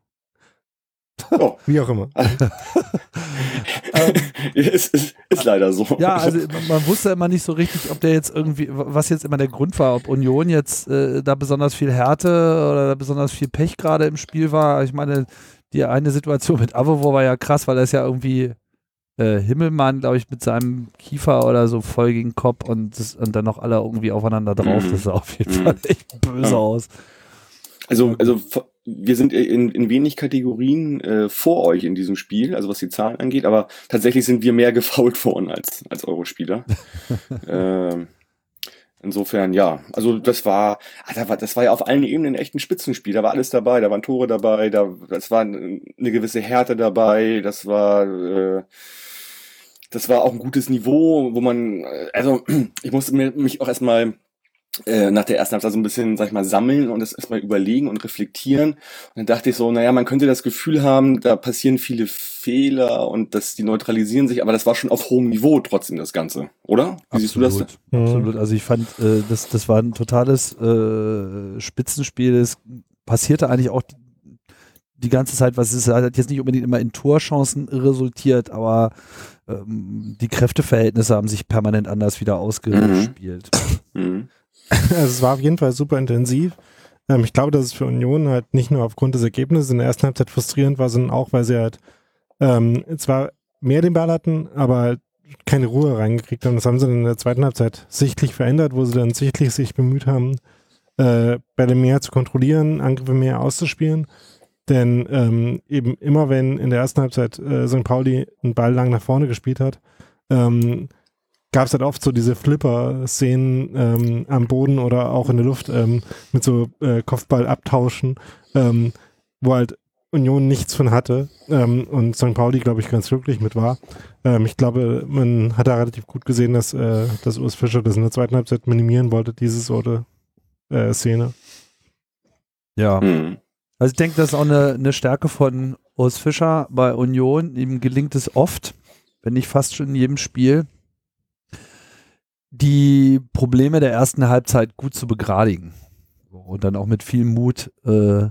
Ja, Wie auch immer. ist, ist, ist leider so. Ja, also man wusste immer nicht so richtig, ob der jetzt irgendwie, was jetzt immer der Grund war, ob Union jetzt äh, da besonders viel Härte oder da besonders viel Pech gerade im Spiel war. Ich meine, die eine Situation mit Avovo war ja krass, weil er ist ja irgendwie äh, Himmelmann, glaube ich, mit seinem Kiefer oder so voll gegen Kopf und, das, und dann noch alle irgendwie aufeinander drauf. Mhm. Das sah auf jeden Mhm. Fall echt böse Ja. aus. Also, also wir sind in, in wenig Kategorien äh, vor euch in diesem Spiel, also was die Zahlen angeht, aber tatsächlich sind wir mehr gefault worden als, als eure Spieler. ähm, insofern, ja, also das war, ah, da war, das war ja auf allen Ebenen echt ein Spitzenspiel. Da war alles dabei, da waren Tore dabei, da, das war eine gewisse Härte dabei, das war, äh, das war auch ein gutes Niveau, wo man, äh, also ich musste mir, mich auch erstmal äh, nach der ersten Halbzeit so ein bisschen, sag ich mal, sammeln und das erstmal überlegen und reflektieren. Und dann dachte ich so, naja, man könnte das Gefühl haben, da passieren viele Fehler und dass die neutralisieren sich, aber das war schon auf hohem Niveau trotzdem das Ganze, oder? Wie siehst du das? Absolut. Mhm. Absolut. Also ich fand, äh, das, das war ein totales äh, Spitzenspiel. Es passierte eigentlich auch die, die ganze Zeit, was ist, hat jetzt nicht unbedingt immer in Torchancen resultiert, aber ähm, die Kräfteverhältnisse haben sich permanent anders wieder ausgespielt. Mhm. Also es war auf jeden Fall super intensiv. Ähm, ich glaube, dass es für Union halt nicht nur aufgrund des Ergebnisses in der ersten Halbzeit frustrierend war, sondern auch, weil sie halt ähm, zwar mehr den Ball hatten, aber halt keine Ruhe reingekriegt haben. Das haben sie dann in der zweiten Halbzeit sichtlich verändert, wo sie dann sichtlich sich bemüht haben, äh, Bälle mehr zu kontrollieren, Angriffe mehr auszuspielen. Denn ähm, eben immer wenn in der ersten Halbzeit äh, St. Pauli einen Ball lang nach vorne gespielt hat, ähm, gab es halt oft so diese Flipper-Szenen ähm, am Boden oder auch in der Luft ähm, mit so äh, Kopfball-Abtauschen, ähm, wo halt Union nichts von hatte ähm, und St. Pauli, glaube ich, ganz glücklich mit war. Ähm, ich glaube, man hat da relativ gut gesehen, dass, äh, dass Urs Fischer das in der zweiten Halbzeit minimieren wollte, diese Sorte äh, Szene. Ja. Mhm. Also ich denke, das ist auch eine, eine Stärke von Urs Fischer bei Union. Ihm gelingt es oft, wenn nicht fast schon in jedem Spiel, die Probleme der ersten Halbzeit gut zu begradigen. Und dann auch mit viel Mut äh,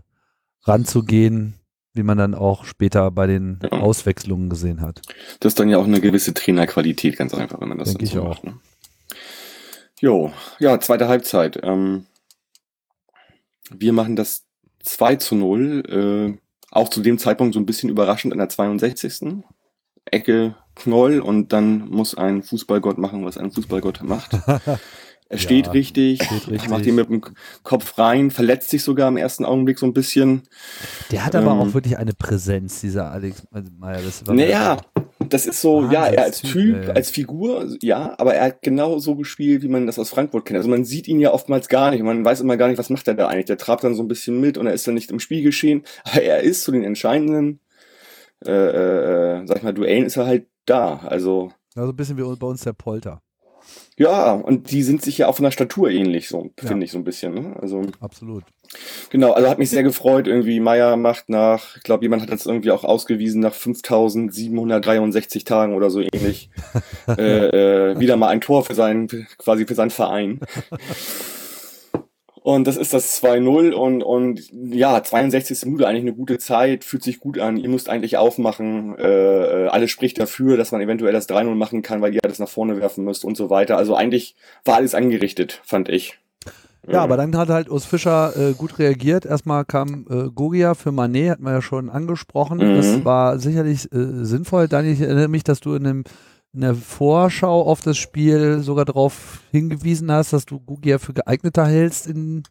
ranzugehen, wie man dann auch später bei den Ja. Auswechslungen gesehen hat. Das ist dann ja auch eine gewisse Trainerqualität, ganz einfach, wenn man das Denke dann ich so auch. macht. Ne? Jo, ja, zweite Halbzeit. Ähm, wir machen das 2 zu 0, äh, auch zu dem Zeitpunkt so ein bisschen überraschend an der 62. Ecke Knoll und dann muss ein Fußballgott machen, was ein Fußballgott macht. Er steht Ja, richtig, steht richtig. macht ihn mit dem Kopf rein, verletzt sich sogar im ersten Augenblick so ein bisschen. Der hat aber Ähm, auch wirklich eine Präsenz, dieser Alex Meyer. Das Naja, das ist so, ja, er als Typ, ey. als Figur, ja, aber er hat genau so gespielt, wie man das aus Frankfurt kennt. Also man sieht ihn ja oftmals gar nicht, man weiß immer gar nicht, was macht er da eigentlich. Der trabt dann so ein bisschen mit und er ist dann nicht im Spiel geschehen, aber er ist zu den entscheidenden, äh, äh, sag ich mal, Duellen ist er halt da. Also, Also ein bisschen wie bei uns der Polter. ja, und die sind sich ja auch von der Statur ähnlich, so, Ja. finde ich so ein bisschen. Ne? Also, Absolut. Genau, also hat mich sehr gefreut. Irgendwie Meier macht nach, ich glaube, jemand hat das irgendwie auch ausgewiesen, nach 5763 Tagen oder so ähnlich, äh, äh, wieder mal ein Tor für seinen, quasi für seinen Verein. Und das ist das 2-0 und, und ja, 62. Minute eigentlich eine gute Zeit, fühlt sich gut an, ihr müsst eigentlich aufmachen, äh, äh, alles spricht dafür, dass man eventuell das 3-0 machen kann, weil ihr das nach vorne werfen müsst und so weiter. Also eigentlich war alles angerichtet, fand ich. Ja, Äh, aber dann hat halt Urs Fischer äh, gut reagiert. Erstmal kam äh, Gogia für Manet, hat man ja schon angesprochen. Mhm. Das war sicherlich äh, sinnvoll. Daniel, ich erinnere mich, dass du in, dem, in der Vorschau auf das Spiel sogar darauf hingewiesen hast, dass du Gogia für geeigneter hältst in,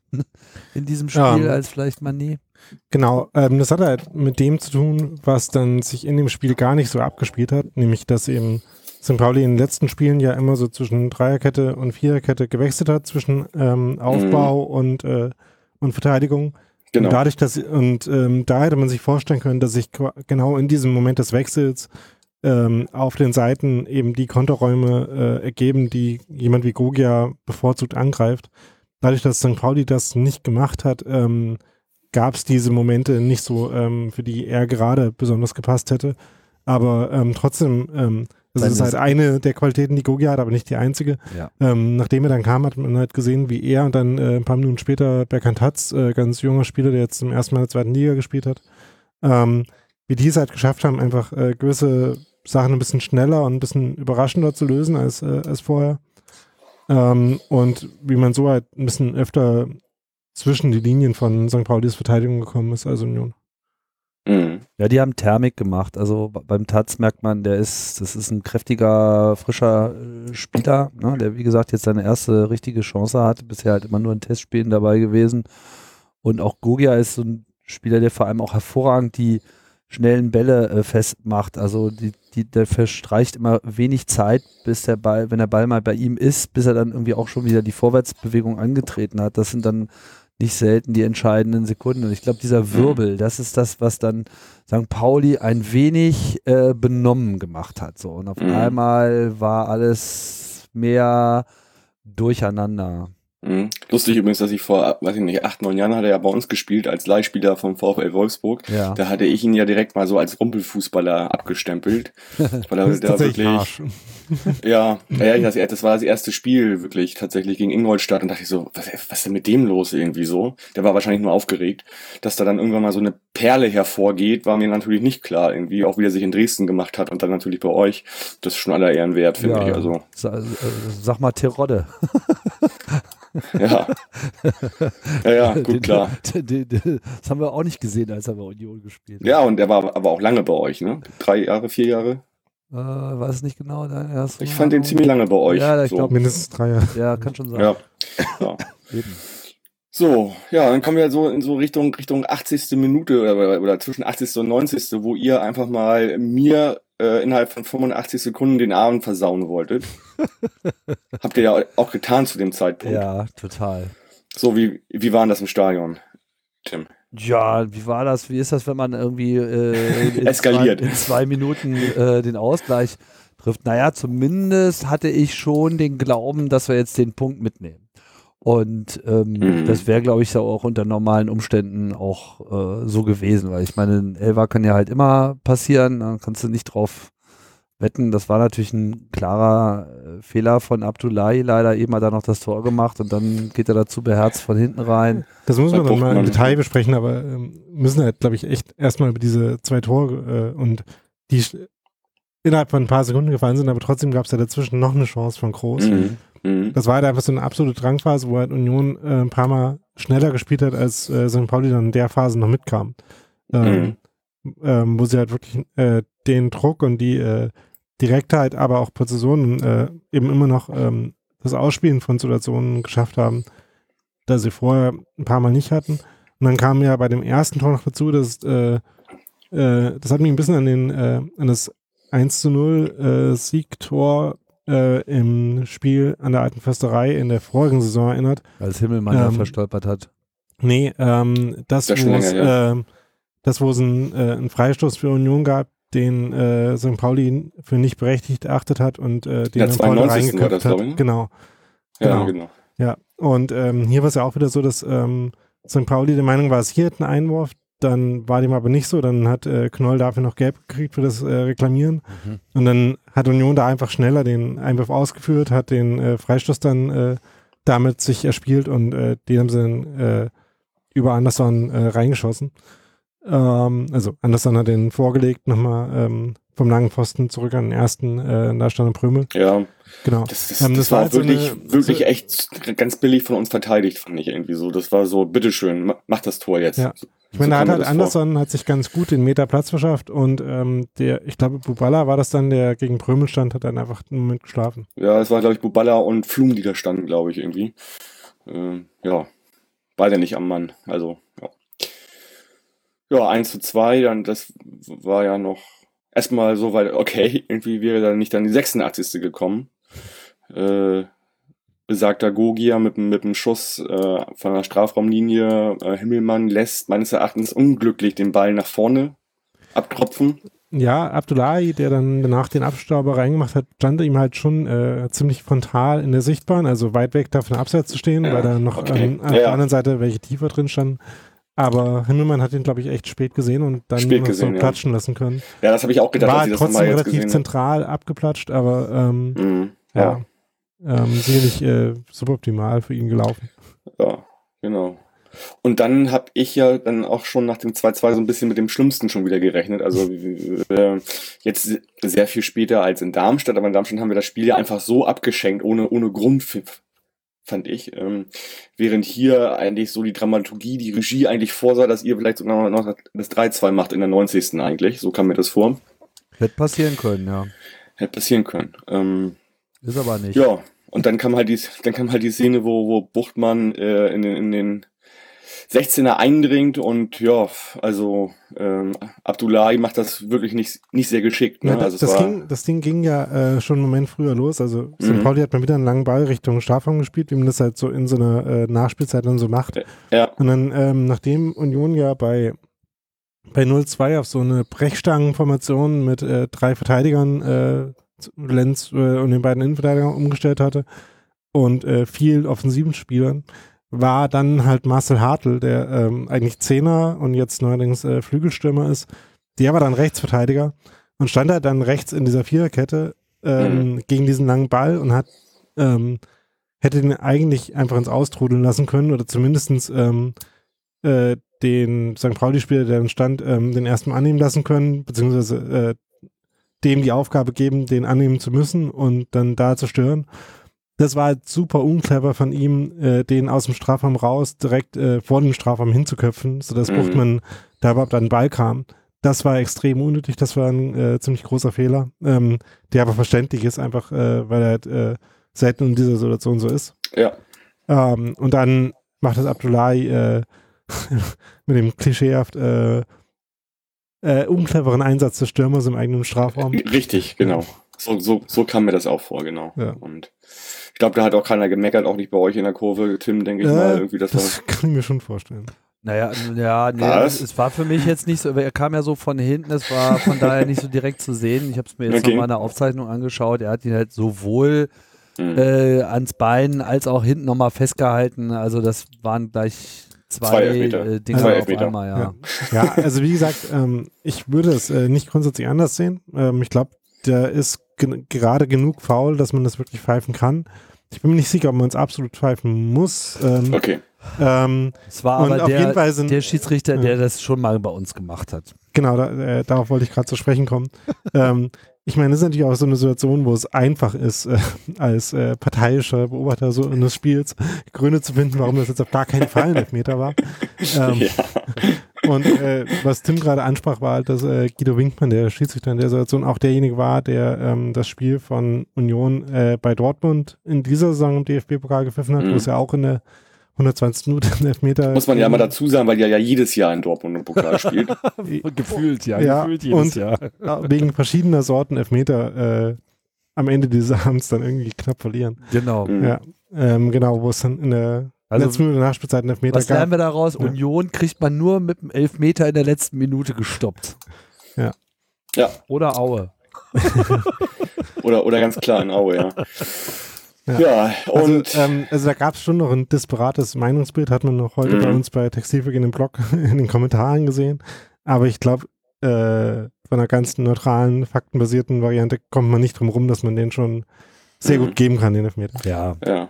in diesem Spiel Ja. als vielleicht Manet. Genau, ähm, das hat halt mit dem zu tun, was dann sich in dem Spiel gar nicht so abgespielt hat, nämlich dass eben St. Pauli in den letzten Spielen ja immer so zwischen Dreierkette und Viererkette gewechselt hat, zwischen ähm, Aufbau und, äh, und Verteidigung. genau. Und dadurch, dass und ähm, da hätte man sich vorstellen können, dass sich genau in diesem Moment des Wechsels ähm, auf den Seiten eben die Konterräume äh, ergeben, die jemand wie Gogia bevorzugt angreift. Dadurch, dass St. Pauli das nicht gemacht hat, ähm, gab es diese Momente nicht so, ähm, für die er gerade besonders gepasst hätte. Aber ähm, trotzdem, ähm, das ist halt eine der Qualitäten, die Gogia hat, aber nicht die einzige. Ja. Ähm, nachdem er dann kam, hat man halt gesehen, wie er und dann äh, ein paar Minuten später Berkant Hatz, äh, ganz junger Spieler, der jetzt zum ersten Mal in der zweiten Liga gespielt hat, ähm, wie die es halt geschafft haben, einfach äh, gewisse Sachen ein bisschen schneller und ein bisschen überraschender zu lösen als, äh, als vorher. Ähm, und wie man so halt ein bisschen öfter zwischen die Linien von St. Paulis Verteidigung gekommen ist, also Union. Mhm. Ja, die haben Thermik gemacht. Also beim Taz merkt man, der ist, das ist ein kräftiger, frischer äh, Spieler, ne, der wie gesagt jetzt seine erste richtige Chance hat. Bisher halt immer nur in Testspielen dabei gewesen. Und auch Gogia ist so ein Spieler, der vor allem auch hervorragend die schnellen Bälle äh, festmacht. Also die, die, der verstreicht immer wenig Zeit, bis der Ball, wenn der Ball mal bei ihm ist, bis er dann irgendwie auch schon wieder die Vorwärtsbewegung angetreten hat. Das sind dann nicht selten die entscheidenden Sekunden. Und ich glaube, dieser Wirbel, das ist das, was dann St. Pauli ein wenig äh, benommen gemacht hat. So. Und auf Mhm. einmal war alles mehr durcheinander. Mhm. Lustig übrigens, dass ich vor, weiß ich nicht, acht, neun Jahren hat er ja bei uns gespielt als Leihspieler vom VfL Wolfsburg. Ja. Da hatte ich ihn ja direkt mal so als Rumpelfußballer abgestempelt. Weil er da wirklich, ja, ja, das, das war das erste Spiel wirklich tatsächlich gegen Ingolstadt und dachte ich so, was, was ist denn mit dem los irgendwie so? Der war wahrscheinlich nur aufgeregt. Dass da dann irgendwann mal so eine Perle hervorgeht, war mir natürlich nicht klar irgendwie, auch wie er sich in Dresden gemacht hat und dann natürlich bei euch. Das ist schon aller Ehren wert, finde ich. Also, Sa- äh, Sag mal Terodde. ja. Ja, ja, gut, Den- klar. den- den- Das haben wir auch nicht gesehen, als er bei Union gespielt hat. Ja, und der war aber auch lange bei euch, ne? Drei Jahre, vier Jahre? Äh, weiß es nicht genau. Dein erster Ich fand den ziemlich lange bei euch. Ja, ich so. glaub- Mindestens drei Jahre. Ja, kann schon sein. Ja. ja. Eben. So, ja, dann kommen wir so in so Richtung, Richtung 80. Minute oder, oder zwischen 80. und 90. wo ihr einfach mal mir äh, innerhalb von 85 Sekunden den Abend versauen wolltet. Habt ihr ja auch getan zu dem Zeitpunkt. Ja, total. So, wie, wie war denn das im Stadion, Tim? Ja, wie war das? Wie ist das, wenn man irgendwie äh, in, Eskaliert. Zwei, in zwei Minuten äh, den Ausgleich trifft? Naja, zumindest hatte ich schon den Glauben, dass wir jetzt den Punkt mitnehmen. Und ähm, Mhm. das wäre, glaube ich, so auch unter normalen Umständen auch äh, so gewesen, weil ich meine, ein Elfer kann ja halt immer passieren, da kannst du nicht drauf wetten. Das war natürlich ein klarer äh, Fehler von Abdullahi, leider eben hat er noch das Tor gemacht und dann geht er dazu beherzt von hinten rein. Das muss man Bei dann mal im. Detail besprechen, aber ähm, müssen halt, glaube ich, echt erstmal über diese zwei Tore äh, und die innerhalb von ein paar Sekunden gefallen sind, aber trotzdem gab es ja dazwischen noch eine Chance von Groß. Mhm. Mhm. Das war halt einfach so eine absolute Drangphase, wo halt Union äh, ein paar Mal schneller gespielt hat, als äh, St. Pauli dann in der Phase noch mitkam. Ähm, ähm, wo sie halt wirklich äh, den Druck und die äh, Direktheit, aber auch Präzision äh, eben immer noch ähm, das Ausspielen von Situationen geschafft haben, da sie vorher ein paar Mal nicht hatten. Und dann kam ja bei dem ersten Tor noch dazu, dass äh, äh, das hat mich ein bisschen an den äh, an das 1 zu 0 äh, Siegtor äh, im Spiel an der alten Försterei in der vorigen Saison erinnert. Als Himmelmann da Ähm, verstolpert hat. Nee, ähm, das, Das wo es, länger, ähm, das, wo es einen, äh, einen Freistoß für Union gab, den äh, St. Pauli für nicht berechtigt erachtet hat und äh, den Ja, dann Pauli 92. war reingeköpft hat. ne? Genau, Ja, genau. genau. ja. Und ähm, hier war es ja auch wieder so, dass ähm, St. Pauli der Meinung war, es hier hat einen Einwurf, dann war dem aber nicht so, dann hat äh, Knoll dafür noch gelb gekriegt für das äh, Reklamieren Mhm. und dann hat Union da einfach schneller den Einwurf ausgeführt, hat den äh, Freistoß dann äh, damit sich erspielt und äh, den haben sie dann äh, über Anderson reingeschossen. Ähm, also Anderson hat den vorgelegt, nochmal ähm, vom langen Pfosten zurück an den ersten, äh, da stand der Prömel. Ja, Genau. das, das, Ähm, das, das war war halt so wirklich, eine- wirklich so- echt ganz billig von uns verteidigt, fand ich irgendwie so. Das war so, bitteschön, ma- mach das Tor jetzt. Ja. Ich meine, so da hat halt das vor. Anderson hat sich ganz gut den Meter Platz verschafft und ähm, der, ich glaube, Bubala war das dann, der gegen Prömel stand, hat dann einfach einen Moment geschlafen. Ja, es war, glaube ich, Buballa und Flum, die da standen, glaube ich, irgendwie. Ähm, ja, beide nicht am Mann. Also, ja. Ja, 1 zu 2, dann das war ja noch erstmal so weit, okay, irgendwie wäre dann nicht dann die 86. gekommen. Äh, besagter Gogia mit, mit dem Schuss äh, von der Strafraumlinie. Äh, Himmelmann lässt meines Erachtens unglücklich den Ball nach vorne abtropfen. Ja, Abdullahi, der dann danach den Abstauber reingemacht hat, stand ihm halt schon äh, ziemlich frontal in der Sichtbahn, also weit weg davon abseits zu stehen, Ja, weil da noch okay. an, an Ja. der anderen Seite welche tiefer drin standen. Aber Himmelmann hat ihn, glaube ich, echt spät gesehen und dann Spät gesehen, so ja. platschen lassen können. Ja, das habe ich auch gedacht, War als ich das trotzdem mal jetzt relativ zentral abgeplatscht, aber ähm, Mhm, ja. Ähm, sicherlich äh, suboptimal für ihn gelaufen. Ja, genau. Und dann habe ich ja dann auch schon nach dem 2-2 so ein bisschen mit dem Schlimmsten schon wieder gerechnet. Also äh, jetzt sehr viel später als in Darmstadt, aber in Darmstadt haben wir das Spiel ja einfach so abgeschenkt, ohne, ohne Grundpfiff, fand ich. Ähm, während hier eigentlich so die Dramaturgie, die Regie eigentlich vorsah, dass ihr vielleicht sogar noch das 3-2 macht in der 90. eigentlich. So kam mir das vor. Hätte passieren können, ja. Hätte passieren können. Ähm, Ist aber nicht. ja, und dann kam halt die, dann kam halt die Szene, wo, wo Buchtmann äh, in, den, in den 16er eindringt und ja, also ähm, Abdullahi macht das wirklich nicht, nicht sehr geschickt. Ne? Ja, also das, es das, ging, das Ding ging ja äh, schon einen Moment früher los. Also St. Mhm. Pauli hat mal wieder einen langen Ball Richtung Strafraum gespielt, wie man das halt so in so einer äh, Nachspielzeit dann so macht. ja, Und dann, ähm, nachdem Union ja bei, bei 0-2 auf so eine Brechstangenformation mit äh, drei Verteidigern, äh, Lenz äh, und den beiden Innenverteidigern umgestellt hatte und äh, vielen offensiven Spielern, war dann halt Marcel Hartl, der ähm, eigentlich Zehner und jetzt neuerdings äh, Flügelstürmer ist. Der war dann Rechtsverteidiger und stand halt dann rechts in dieser Viererkette ähm, Mhm. gegen diesen langen Ball und hat ähm, hätte den eigentlich einfach ins Austrudeln lassen können oder zumindestens ähm, äh, den St. Pauli-Spieler, der dann stand, ähm, den ersten annehmen lassen können, beziehungsweise äh, dem die Aufgabe geben, den annehmen zu müssen und dann da zu stören. Das war halt super unclever von ihm, äh, den aus dem Strafraum raus direkt äh, vor dem Strafraum hinzuköpfen, sodass Mhm. Buchtmann da überhaupt an den Ball kam. Das war extrem unnötig, das war ein äh, ziemlich großer Fehler, ähm, der aber verständlich ist, einfach äh, weil er halt, äh, selten in dieser Situation so ist. Ja. Ähm, und dann macht das Abdullahi äh, mit dem klischeehaft äh, uncleveren Einsatz des Stürmers im eigenen Strafraum. Richtig, genau. So, so, so kam mir das auch vor, genau. Ja. Und ich glaube, da hat auch keiner gemeckert, auch nicht bei euch in der Kurve, Tim, denke ich Äh, mal. Irgendwie das, Das kann ich mir schon vorstellen. Naja, ja, nee, Was? es war für mich jetzt nicht so, er kam ja so von hinten, es war von daher nicht so direkt zu sehen. Ich habe es mir jetzt Okay. nochmal in der Aufzeichnung angeschaut. Er hat ihn halt sowohl. Mhm. äh, ans Bein als auch hinten nochmal festgehalten. Also das waren gleich zwei, Zwei Elfmeter. äh, Dinge Zwei auf Elfmeter. einmal, ja. Ja. Ja, also wie gesagt, ähm, ich würde es äh, nicht grundsätzlich anders sehen. Ähm, ich glaube, der ist gen gerade genug faul, dass man das wirklich pfeifen kann. Ich bin mir nicht sicher, ob man es absolut pfeifen muss. Ähm, Okay. ähm, Es war und aber auf jeden der, Fall sind, der Schiedsrichter, der das schon mal bei uns gemacht hat. Genau, da, äh, darauf wollte ich gerade zu sprechen kommen. ähm, ich meine, das ist natürlich auch so eine Situation, wo es einfach ist, äh, als äh, parteiischer Beobachter so eines Spiels Gründe zu finden, warum das jetzt auf gar keinen Fall ein Elfmeter war. Ähm, Ja. Und äh, was Tim gerade ansprach, war halt, dass äh, Guido Winkmann, der Schiedsrichter in der Situation, auch derjenige war, der ähm, das Spiel von Union äh, bei Dortmund in dieser Saison im DFB-Pokal gepfiffen hat, Mhm. wo es ja auch in der 120 Minute einen Elfmeter Muss man ja mal dazu sagen, weil er ja jedes Jahr in Dortmund im Pokal spielt. Gefühlt, ja, Ja, gefühlt jedes und- Jahr. Ja, wegen verschiedener Sorten Elfmeter äh, am Ende dieses Abends dann irgendwie knapp verlieren. Genau. Mhm. Ja, ähm, genau, wo es dann in der Also, letzten Minute Nachspielzeit einen Elfmeter Was lernen gab. wir daraus? Ja. Union kriegt man nur mit dem Elfmeter in der letzten Minute gestoppt. Ja, Oder Aue. oder, oder ganz klar in Aue, ja. Ja. Ja, Also, und ähm, also da gab es schon noch ein disparates Meinungsbild, hat man noch heute Mhm. bei uns bei Textilwerk in dem Blog in den Kommentaren gesehen. Aber ich glaube, äh, von einer ganz neutralen, faktenbasierten Variante kommt man nicht drum rum, dass man den schon sehr Mhm. gut geben kann, den Elfmeter. Ja. ja.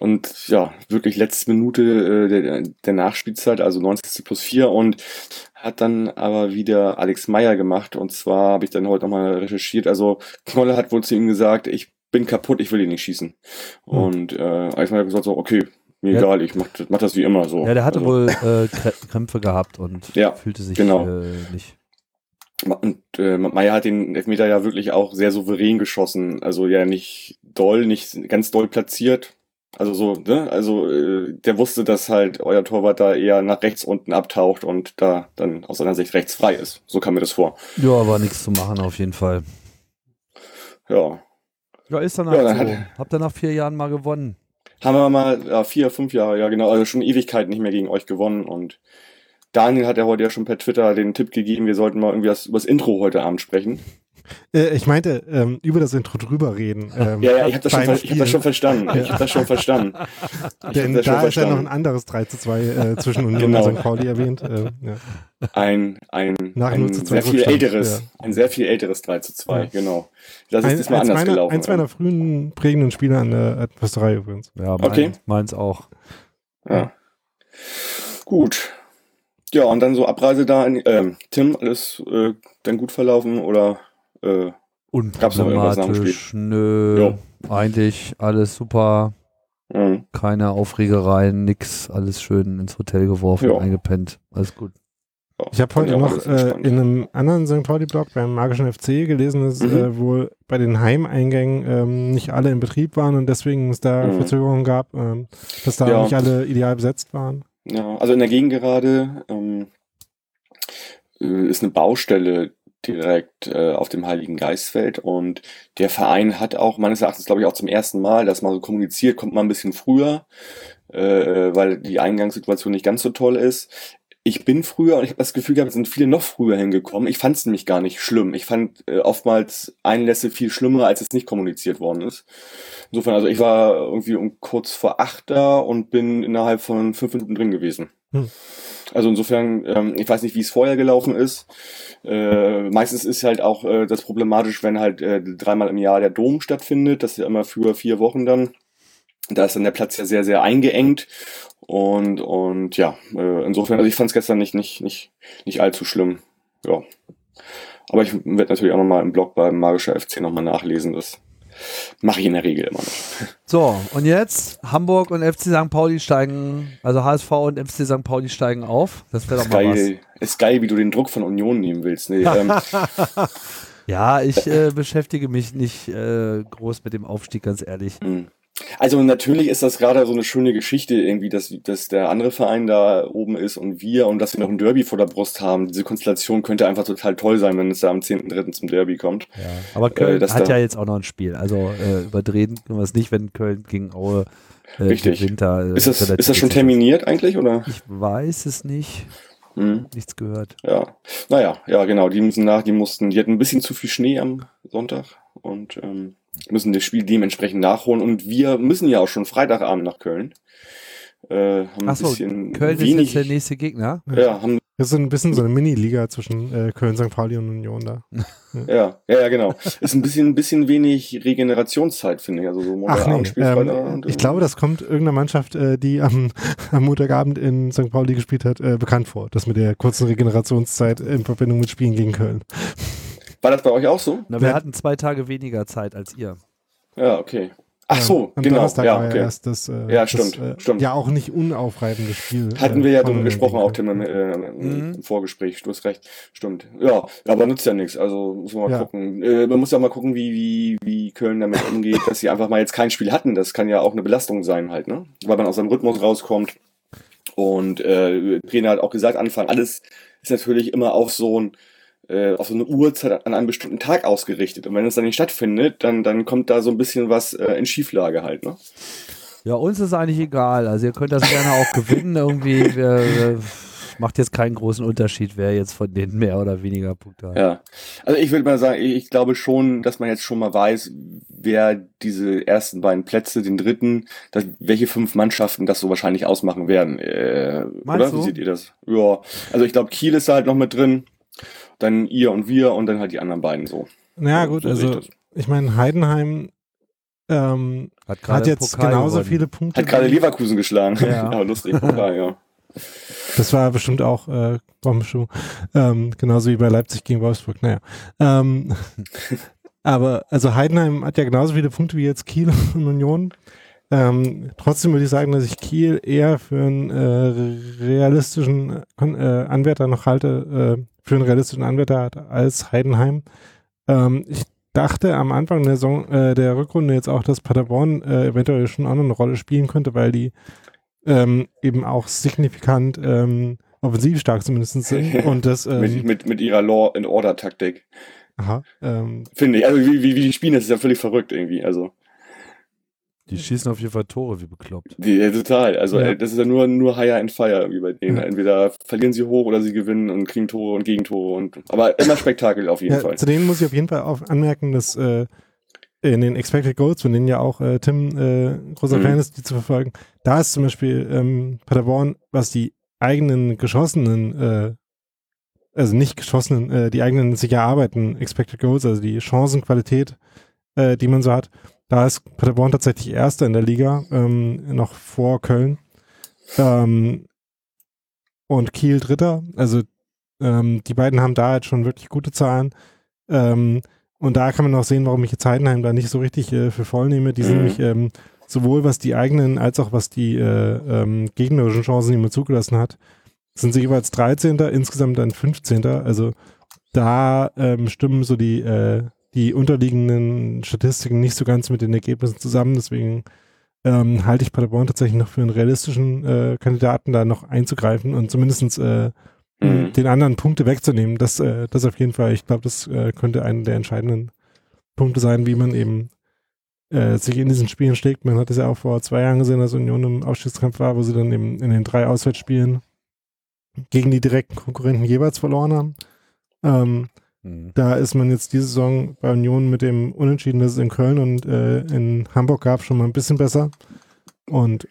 Und ja, wirklich letzte Minute äh, der, der Nachspielzeit, also 90. plus 4 und hat dann aber wieder Alex Meyer gemacht und zwar habe ich dann heute nochmal recherchiert, also Knolle hat wohl zu ihm gesagt, ich bin kaputt, ich will ihn nicht schießen. Hm. Und äh, hat gesagt so, okay, mir Ja. egal, ich mach, mach das wie immer so. Ja, der hatte also, wohl äh, Krä- Krämpfe gehabt und Ja, fühlte sich genau. äh, nicht. Und äh, Meyer hat den Elfmeter ja wirklich auch sehr souverän geschossen. Also ja nicht doll, nicht ganz doll platziert. Also so, ne? Also äh, der wusste, dass halt euer Torwart da eher nach rechts unten abtaucht und da dann aus seiner Sicht rechts frei ist. So kam mir das vor. Ja, war nichts zu machen auf jeden Fall. Ja. Ja, ist dann Ja, halt dann so. hat- Habt ihr nach vier Jahren mal gewonnen. Haben wir mal ja, vier, fünf Jahre, ja genau, also schon Ewigkeit nicht mehr gegen euch gewonnen und Daniel hat ja heute ja schon per Twitter den Tipp gegeben, wir sollten mal irgendwie das, über das Intro heute Abend sprechen. Äh, ich meinte, ähm, über das Intro drüber reden. Ähm, Ja, ja, ich habe das, schon ich hab das schon verstanden. Ich habe das schon verstanden. Ich Denn da ist ja noch ein verstanden. anderes 3 zu 2 äh, zwischen Union Genau. und St. Pauli erwähnt. Äh, ja. Ein, ein, ein 0 zu 2 sehr viel Rückstand, älteres, ja. ein sehr viel älteres 3 zu 2, Ja. genau. Das ist Ein, diesmal anders meiner, gelaufen. eins meiner frühen prägenden Spieler an der Adversarie übrigens. Ja, mein, Okay. meins auch. ja. Gut. Ja, und dann so Abreise da in, ähm, Tim, alles äh, dann gut verlaufen oder äh, Unproblematisch. Nö. Eigentlich alles super. mh, Keine Aufregereien, nix. Alles schön ins Hotel geworfen, Ja. eingepennt. Alles gut. Ich habe heute noch äh, in einem anderen St. Pauli-Blog beim Magischen FC gelesen, dass Mhm. äh, wohl bei den Heimeingängen ähm, nicht alle in Betrieb waren und deswegen es da Mhm. Verzögerungen gab, ähm, dass da Ja. nicht alle ideal besetzt waren. Ja, also in der Gegend gerade ähm, äh, ist eine Baustelle direkt äh, auf dem Heiligen Geistfeld und der Verein hat auch meines Erachtens, glaube ich, auch zum ersten Mal das mal so kommuniziert, kommt mal ein bisschen früher, äh, weil die Eingangssituation nicht ganz so toll ist. Ich bin früher und ich habe das Gefühl gehabt, es sind viele noch früher hingekommen. Ich fand es nämlich gar nicht schlimm. Ich fand äh, oftmals Einlässe viel schlimmer, als es nicht kommuniziert worden ist. Insofern, also ich war irgendwie um kurz vor acht da und bin innerhalb von fünf Minuten drin gewesen. Hm. Also insofern, ähm, ich weiß nicht, wie es vorher gelaufen ist. Äh, meistens ist halt auch äh, das problematisch, wenn halt äh, dreimal im Jahr der Dom stattfindet. Das ist ja immer für vier Wochen dann. Da ist dann der Platz ja sehr, sehr eingeengt. Und, und ja, äh, insofern, also ich fand es gestern nicht, nicht, nicht, nicht allzu schlimm. Ja. Aber ich werde natürlich auch nochmal im Blog beim Magischer FC nochmal nachlesen. Das mache ich in der Regel immer noch. So, und jetzt Hamburg und FC St. Pauli steigen, also HSV und FC St. Pauli steigen auf. Das wäre doch mal geil, was. Ist geil, wie du den Druck von Union nehmen willst. Nee, ähm, ja, ich äh, beschäftige mich nicht äh, groß mit dem Aufstieg, ganz ehrlich. Mhm. Also natürlich ist das gerade so eine schöne Geschichte irgendwie, dass, dass der andere Verein da oben ist und wir und dass wir noch ein Derby vor der Brust haben. Diese Konstellation könnte einfach total toll sein, wenn es da am 10.3. zum Derby kommt. Ja, aber Köln äh, hat ja jetzt auch noch ein Spiel. Also äh, überdrehen können wir es nicht, wenn Köln gegen Aue äh, Richtig. Da, äh, ist, das, ist das schon terminiert eigentlich? oder? Ich weiß es nicht. Hm. Nichts gehört. Ja, naja, ja genau. Die müssen nach, die mussten, die hatten ein bisschen zu viel Schnee am Sonntag und ähm, müssen das Spiel dementsprechend nachholen. Und wir müssen ja auch schon Freitagabend nach Köln. Äh, haben Ach so, Köln wenig, ist jetzt der nächste Gegner. Ja, haben das ist ein bisschen so eine Mini-Liga zwischen äh, Köln, St. Pauli und Union da. Ja, ja, ja, genau. Ist ein bisschen, ein bisschen wenig Regenerationszeit, finde ich. Also so Ach nee, ähm, ich glaube, das kommt irgendeiner Mannschaft, äh, die am, am Montagabend in St. Pauli gespielt hat, äh, bekannt vor. Das mit der kurzen Regenerationszeit in Verbindung mit Spielen gegen Köln. War das bei euch auch so? Na, wir hatten zwei Tage weniger Zeit als ihr. Ja, okay. Ach so, ja, genau. Donnerstag ja, war okay. ja erst das, äh, ja, stimmt, das, äh, stimmt. ja auch nicht unaufreibende Spiel. Hatten wir ja darüber gesprochen, auch Tim, äh, mhm. im Vorgespräch, du hast recht, stimmt. Ja, aber nützt ja nichts, also muss man mal ja. gucken. Äh, man muss ja mal gucken, wie, wie, wie Köln damit umgeht, dass sie einfach mal jetzt kein Spiel hatten. Das kann ja auch eine Belastung sein halt, ne? Weil man aus seinem Rhythmus rauskommt. Und äh, Trainer hat auch gesagt, Anfang, alles ist natürlich immer auf so ein äh, auf so eine Uhrzeit an einem bestimmten Tag ausgerichtet. Und wenn es dann nicht stattfindet, dann, dann kommt da so ein bisschen was äh, in Schieflage halt, ne? Ja, uns ist eigentlich egal. Also ihr könnt das gerne auch gewinnen irgendwie. Wir, wir, macht jetzt keinen großen Unterschied, wer jetzt von denen mehr oder weniger Punkte hat. Ja, also ich würde mal sagen, ich glaube schon, dass man jetzt schon mal weiß, wer diese ersten beiden Plätze, den dritten, dass, welche fünf Mannschaften das so wahrscheinlich ausmachen werden. Äh, oder? Du? Wie seht ihr das? Ja, also ich glaube, Kiel ist da halt noch mit drin dann ihr und wir und dann halt die anderen beiden so. Naja, gut, so also ich, ich meine, Heidenheim ähm, hat, hat, jetzt Pokal genauso gewonnen. viele Punkte. Hat gerade Leverkusen geschlagen. Ja, ja lustig, Pokal, ja. Das war bestimmt auch äh, Bombenschuh. Ähm, genauso wie bei Leipzig gegen Wolfsburg. Naja. Ähm, aber also Heidenheim hat ja genauso viele Punkte wie jetzt Kiel und Union. Ähm, trotzdem würde ich sagen, dass ich Kiel eher für einen äh, realistischen äh, Anwärter noch halte, äh, für einen realistischen Anwärter als Heidenheim. Ähm, ich dachte am Anfang der, Saison, äh, der Rückrunde jetzt auch, dass Paderborn äh, eventuell schon auch noch eine Rolle spielen könnte, weil die ähm, eben auch signifikant ähm, offensiv stark zumindest sind. Und das, ähm, mit, mit, mit ihrer Law-and-Order-Taktik. Aha. Ähm, Finde ich. Also wie, wie, wie die spielen, das ist ja völlig verrückt irgendwie. Also. Die schießen auf jeden Fall Tore wie bekloppt. Die, ja, total. Also ja. das ist ja nur, nur Higher and Fire irgendwie bei denen. Ja. Entweder verlieren sie hoch oder sie gewinnen und kriegen Tore und Gegentore. Und, aber immer Spektakel auf jeden ja, Fall. Zu denen muss ich auf jeden Fall auch anmerken, dass äh, in den Expected Goals, von denen ja auch äh, Tim äh, großer mhm. Fan ist, die zu verfolgen, da ist zum Beispiel ähm, Paderborn, was die eigenen geschossenen, äh, also nicht geschossenen, äh, die eigenen sich erarbeiten Expected Goals, also die Chancenqualität, äh, die man so hat, da ist Paderborn tatsächlich Erster in der Liga, ähm, noch vor Köln. Ähm, und Kiel Dritter. Also ähm, die beiden haben da jetzt schon wirklich gute Zahlen. Ähm, und da kann man auch sehen, warum ich jetzt Heidenheim da nicht so richtig äh, für voll nehme. Die sind mhm. nämlich ähm, sowohl was die eigenen als auch was die äh, ähm, gegnerischen Chancen, die man zugelassen hat, sind sie jeweils 13. insgesamt dann 15. Also da ähm, stimmen so die äh, die unterliegenden Statistiken nicht so ganz mit den Ergebnissen zusammen. Deswegen ähm, halte ich Paderborn tatsächlich noch für einen realistischen äh, Kandidaten, da noch einzugreifen und zumindest äh, mhm. den anderen Punkte wegzunehmen. Das, äh, das auf jeden Fall, ich glaube, das äh, könnte einer der entscheidenden Punkte sein, wie man eben äh, sich in diesen Spielen schlägt. Man hat es ja auch vor zwei Jahren gesehen, dass Union im Aufstiegskampf war, wo sie dann eben in den drei Auswärtsspielen gegen die direkten Konkurrenten jeweils verloren haben. Ähm, Mhm. da ist man jetzt diese Saison bei Union mit dem Unentschieden, das es in Köln und äh, in Hamburg gab, schon mal ein bisschen besser. Und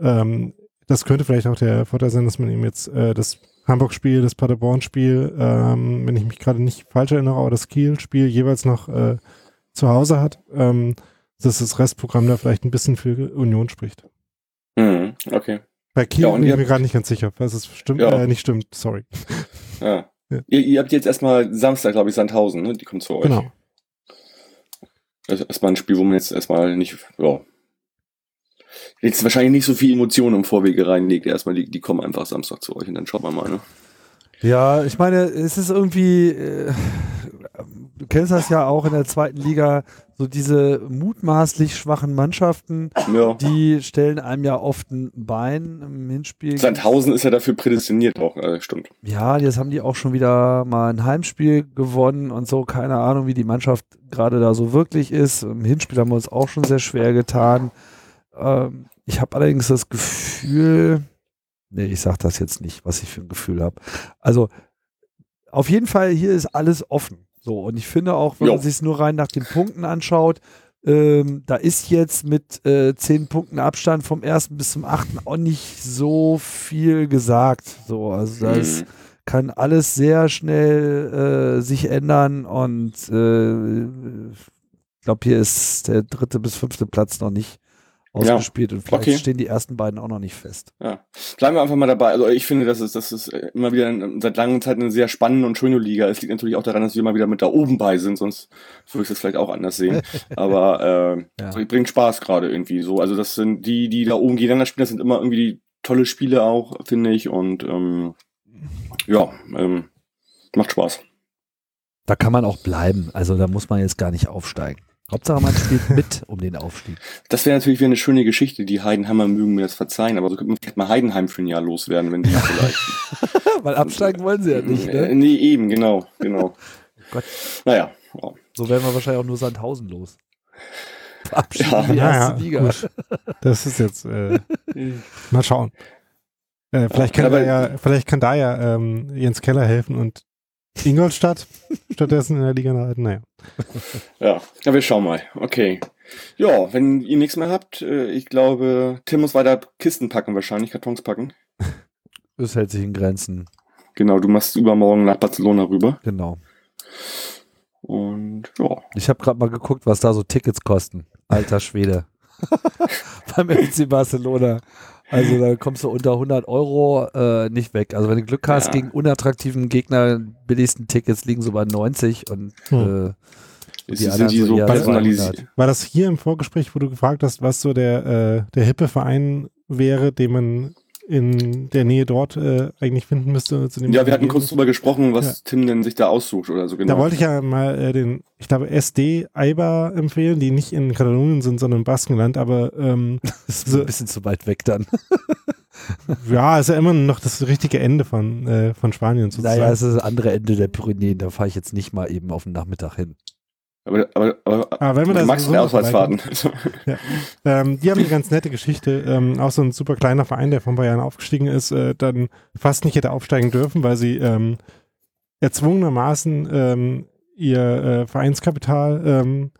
ähm, das könnte vielleicht auch der Vorteil sein, dass man ihm jetzt äh, das Hamburg-Spiel, das Paderborn-Spiel, ähm, wenn ich mich gerade nicht falsch erinnere, aber das Kiel-Spiel jeweils noch äh, zu Hause hat, ähm, dass das Restprogramm da vielleicht ein bisschen für Union spricht. Mhm, okay. Bei Kiel Ja, und bin ich mir gerade nicht ganz sicher, was es stimmt, Ja. äh, nicht stimmt, sorry. Ja. Ja. Ihr, ihr habt jetzt erstmal Samstag, glaube ich, Sandhausen, ne? Die kommt zu euch. Genau. Das ist erstmal ein Spiel, wo man jetzt erstmal nicht, ja. Jetzt wahrscheinlich nicht so viel Emotionen im Vorwege reinlegt. Erstmal, die, die kommen einfach Samstag zu euch und dann schaut man mal, ne? Ja, ich meine, es ist irgendwie, äh, du kennst das ja auch in der zweiten Liga, so diese mutmaßlich schwachen Mannschaften, Ja. die stellen einem ja oft ein Bein im Hinspiel. Sandhausen ist ja dafür prädestiniert auch, äh, stimmt. Ja, jetzt haben die auch schon wieder mal ein Heimspiel gewonnen und so. Keine Ahnung, wie die Mannschaft gerade da so wirklich ist. Im Hinspiel haben wir uns auch schon sehr schwer getan. Ähm, ich habe allerdings das Gefühl, nee, ich sag das jetzt nicht, was ich für ein Gefühl habe. Also auf jeden Fall, hier ist alles offen. So, und ich finde auch, wenn Jo. man sich nur rein nach den Punkten anschaut, ähm, da ist jetzt mit äh, zehn Punkten Abstand vom ersten bis zum achten auch nicht so viel gesagt. So, also da ist, Mhm. kann alles sehr schnell äh, sich ändern und äh, ich glaube, hier ist der dritte bis fünfte Platz noch nicht ausgespielt und vielleicht okay. stehen die ersten beiden auch noch nicht fest. Ja. Bleiben wir einfach mal dabei. Also ich finde, das ist, das ist äh, immer wieder seit langer Zeit eine sehr spannende und schöne Liga. Es liegt natürlich auch daran, dass wir mal wieder mit da oben bei sind, sonst würde ich das vielleicht auch anders sehen. Aber äh, Ja. bringt Spaß gerade irgendwie so. Also das sind die, die da oben gegeneinander spielen, das sind immer irgendwie tolle Spiele auch, finde ich. Und ähm, ja, ähm, macht Spaß. Da kann man auch bleiben. Also da muss man jetzt gar nicht aufsteigen. Hauptsache man spielt mit um den Aufstieg. Das wäre natürlich wieder eine schöne Geschichte. Die Heidenheimer mögen mir das verzeihen, aber so könnte man vielleicht mal Heidenheim für ein Jahr loswerden, wenn die vielleicht. Weil absteigen wollen sie ja nicht. Äh, Ne? nee, eben, genau, genau. Gott. Naja, ja. So werden wir wahrscheinlich auch nur Sandhausen los. Abschied Ja. die Naja, erste Liga. gut. Das ist jetzt, äh, mal schauen. Äh, vielleicht, kann aber- da ja, vielleicht kann da ja ähm, Jens Keller helfen und Ingolstadt stattdessen in der Liga halten. Naja. Ja, ja, wir schauen mal. Okay. Ja, wenn ihr nichts mehr habt, äh, ich glaube, Tim muss weiter Kisten packen wahrscheinlich, Kartons packen. Das hält sich in Grenzen. Genau, du machst übermorgen nach Barcelona rüber. Genau. Und ja, Ich habe gerade mal geguckt, was da so Tickets kosten. Alter Schwede. Beim FC Barcelona. Also da kommst du unter 100 Euro äh, nicht weg. Also wenn du Glück hast Ja. gegen unattraktiven Gegner, billigsten Tickets liegen so bei 90 und Hm. äh, Die sind anderen die so so eher personalisiert. 200. War das hier im Vorgespräch, wo du gefragt hast, was so der, äh, der hippe Verein wäre, den man in der Nähe dort äh, eigentlich finden müsste? Zu dem Ja, wir hatten kurz drüber gesprochen, was Ja. Tim denn sich da aussucht oder so genau. Da wollte ich ja mal äh, den, ich glaube, SD Eibar empfehlen, die nicht in Katalonien sind, sondern im Baskenland, aber ähm, ist So- ein bisschen zu weit weg dann. ja, ist ja immer noch das richtige Ende von, äh, von Spanien sozusagen. Naja, es ist das andere Ende der Pyrenäen. Da fahre ich jetzt nicht mal eben auf den Nachmittag hin. Aber, aber, aber, aber wenn man du da magst sowieso keine noch vorbeikommt- Auswärtsfahrten. Ähm, die haben eine ganz nette Geschichte. Ähm, auch so ein super kleiner Verein, der vor ein paar Jahren aufgestiegen ist, äh, dann fast nicht hätte aufsteigen dürfen, weil sie ähm, erzwungenermaßen ähm, ihr äh, Vereinskapital ähm,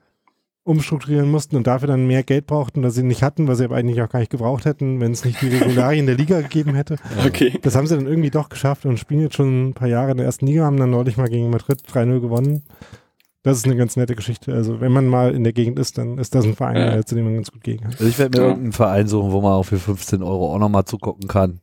umstrukturieren mussten und dafür dann mehr Geld brauchten, das sie nicht hatten, was sie aber eigentlich auch gar nicht gebraucht hätten, wenn es nicht die Regularien der Liga gegeben hätte. okay. Das haben sie dann irgendwie doch geschafft und spielen jetzt schon ein paar Jahre in der ersten Liga, haben dann neulich mal gegen Madrid 3-0 gewonnen. Das ist eine ganz nette Geschichte. Also wenn man mal in der Gegend ist, dann ist das ein Verein, Ja. äh, zu dem man ganz gut gehen kann. Also ich werde mir Ja. irgendeinen Verein suchen, wo man auch für 15 Euro auch nochmal zugucken kann.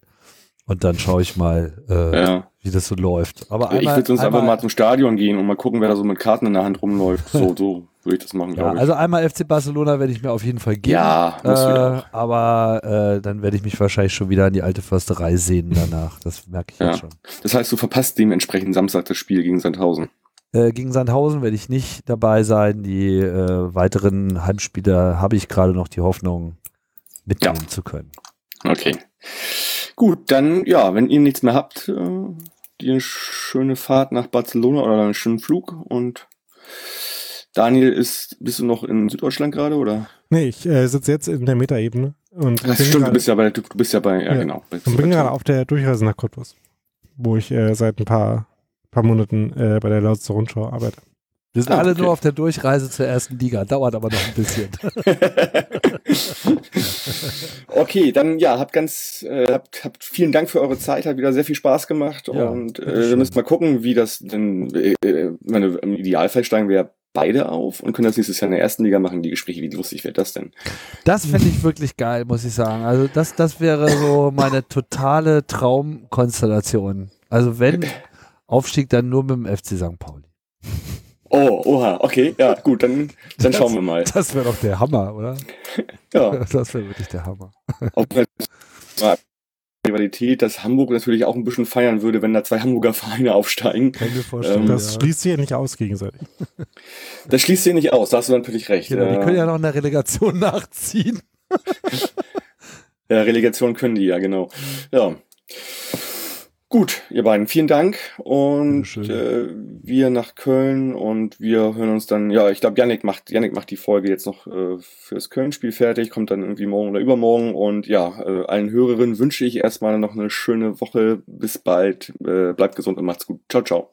Und dann schaue ich mal, äh, Ja. wie das so läuft. Aber ich einmal, würde sonst einfach mal zum Stadion gehen und mal gucken, wer da so mit Karten in der Hand rumläuft. So, so würde ich das machen, ja, glaube ich. also einmal FC Barcelona werde ich mir auf jeden Fall geben. ja. Äh, aber äh, dann werde ich mich wahrscheinlich schon wieder an die alte Försterei sehnen danach. Das merke ich Ja. jetzt schon. Das heißt, du verpasst dementsprechend Samstag das Spiel gegen Sandhausen. Äh, gegen Sandhausen werde ich nicht dabei sein. Die äh, weiteren Heimspiele habe ich gerade noch die Hoffnung, mitnehmen zu können. Okay. Gut, dann, ja, wenn ihr nichts mehr habt, äh, dir eine schöne Fahrt nach Barcelona oder einen schönen Flug und Daniel ist, bist du noch in Süddeutschland gerade oder? Nee, ich äh, sitze jetzt in der Metaebene und Das bin stimmt, du gerade- bist ja bei, du, du bist ja äh, paar, Monaten äh, bei der Lausitzer Rundschau arbeite. Wir sind Ah, alle okay. nur auf der Durchreise zur ersten Liga. Dauert aber noch ein bisschen. okay, dann ja, habt ganz, äh, habt, habt vielen Dank für eure Zeit, hat wieder sehr viel Spaß gemacht Ja, und äh, wir müssen mal gucken, wie das denn, äh, äh, meine, im Idealfall steigen wir ja beide auf und können das nächstes Jahr in der ersten Liga machen, die Gespräche, wie lustig wird das denn? Das fände ich wirklich geil, muss ich sagen. Also das, das wäre so meine totale Traumkonstellation. Also wenn Aufstieg, dann nur mit dem FC St. Pauli. Oh, oha, okay, ja, gut, dann, dann schauen wir mal. Das wäre doch der Hammer, oder? Ja, Das wäre wirklich der Hammer. auch Rivalität, dass Hamburg natürlich auch ein bisschen feiern würde, wenn da zwei Hamburger Vereine aufsteigen. Kann ich mir vorstellen. Ähm, Das ja. schließt sich ja nicht aus gegenseitig. Das schließt sich nicht aus, da hast du natürlich recht. Genau, die Äh, können ja noch in der Relegation nachziehen. Ja, Relegation können die, ja, genau. Ja. Gut, ihr beiden, vielen Dank. Und äh, wir nach Köln und wir hören uns dann, ja, ich glaube, Yannick macht, Yannick macht die Folge jetzt noch äh, fürs Köln-Spiel fertig, kommt dann irgendwie morgen oder übermorgen. Und ja, äh, allen Hörerinnen wünsche ich erstmal noch eine schöne Woche. Bis bald. Äh, bleibt gesund und macht's gut. Ciao, ciao.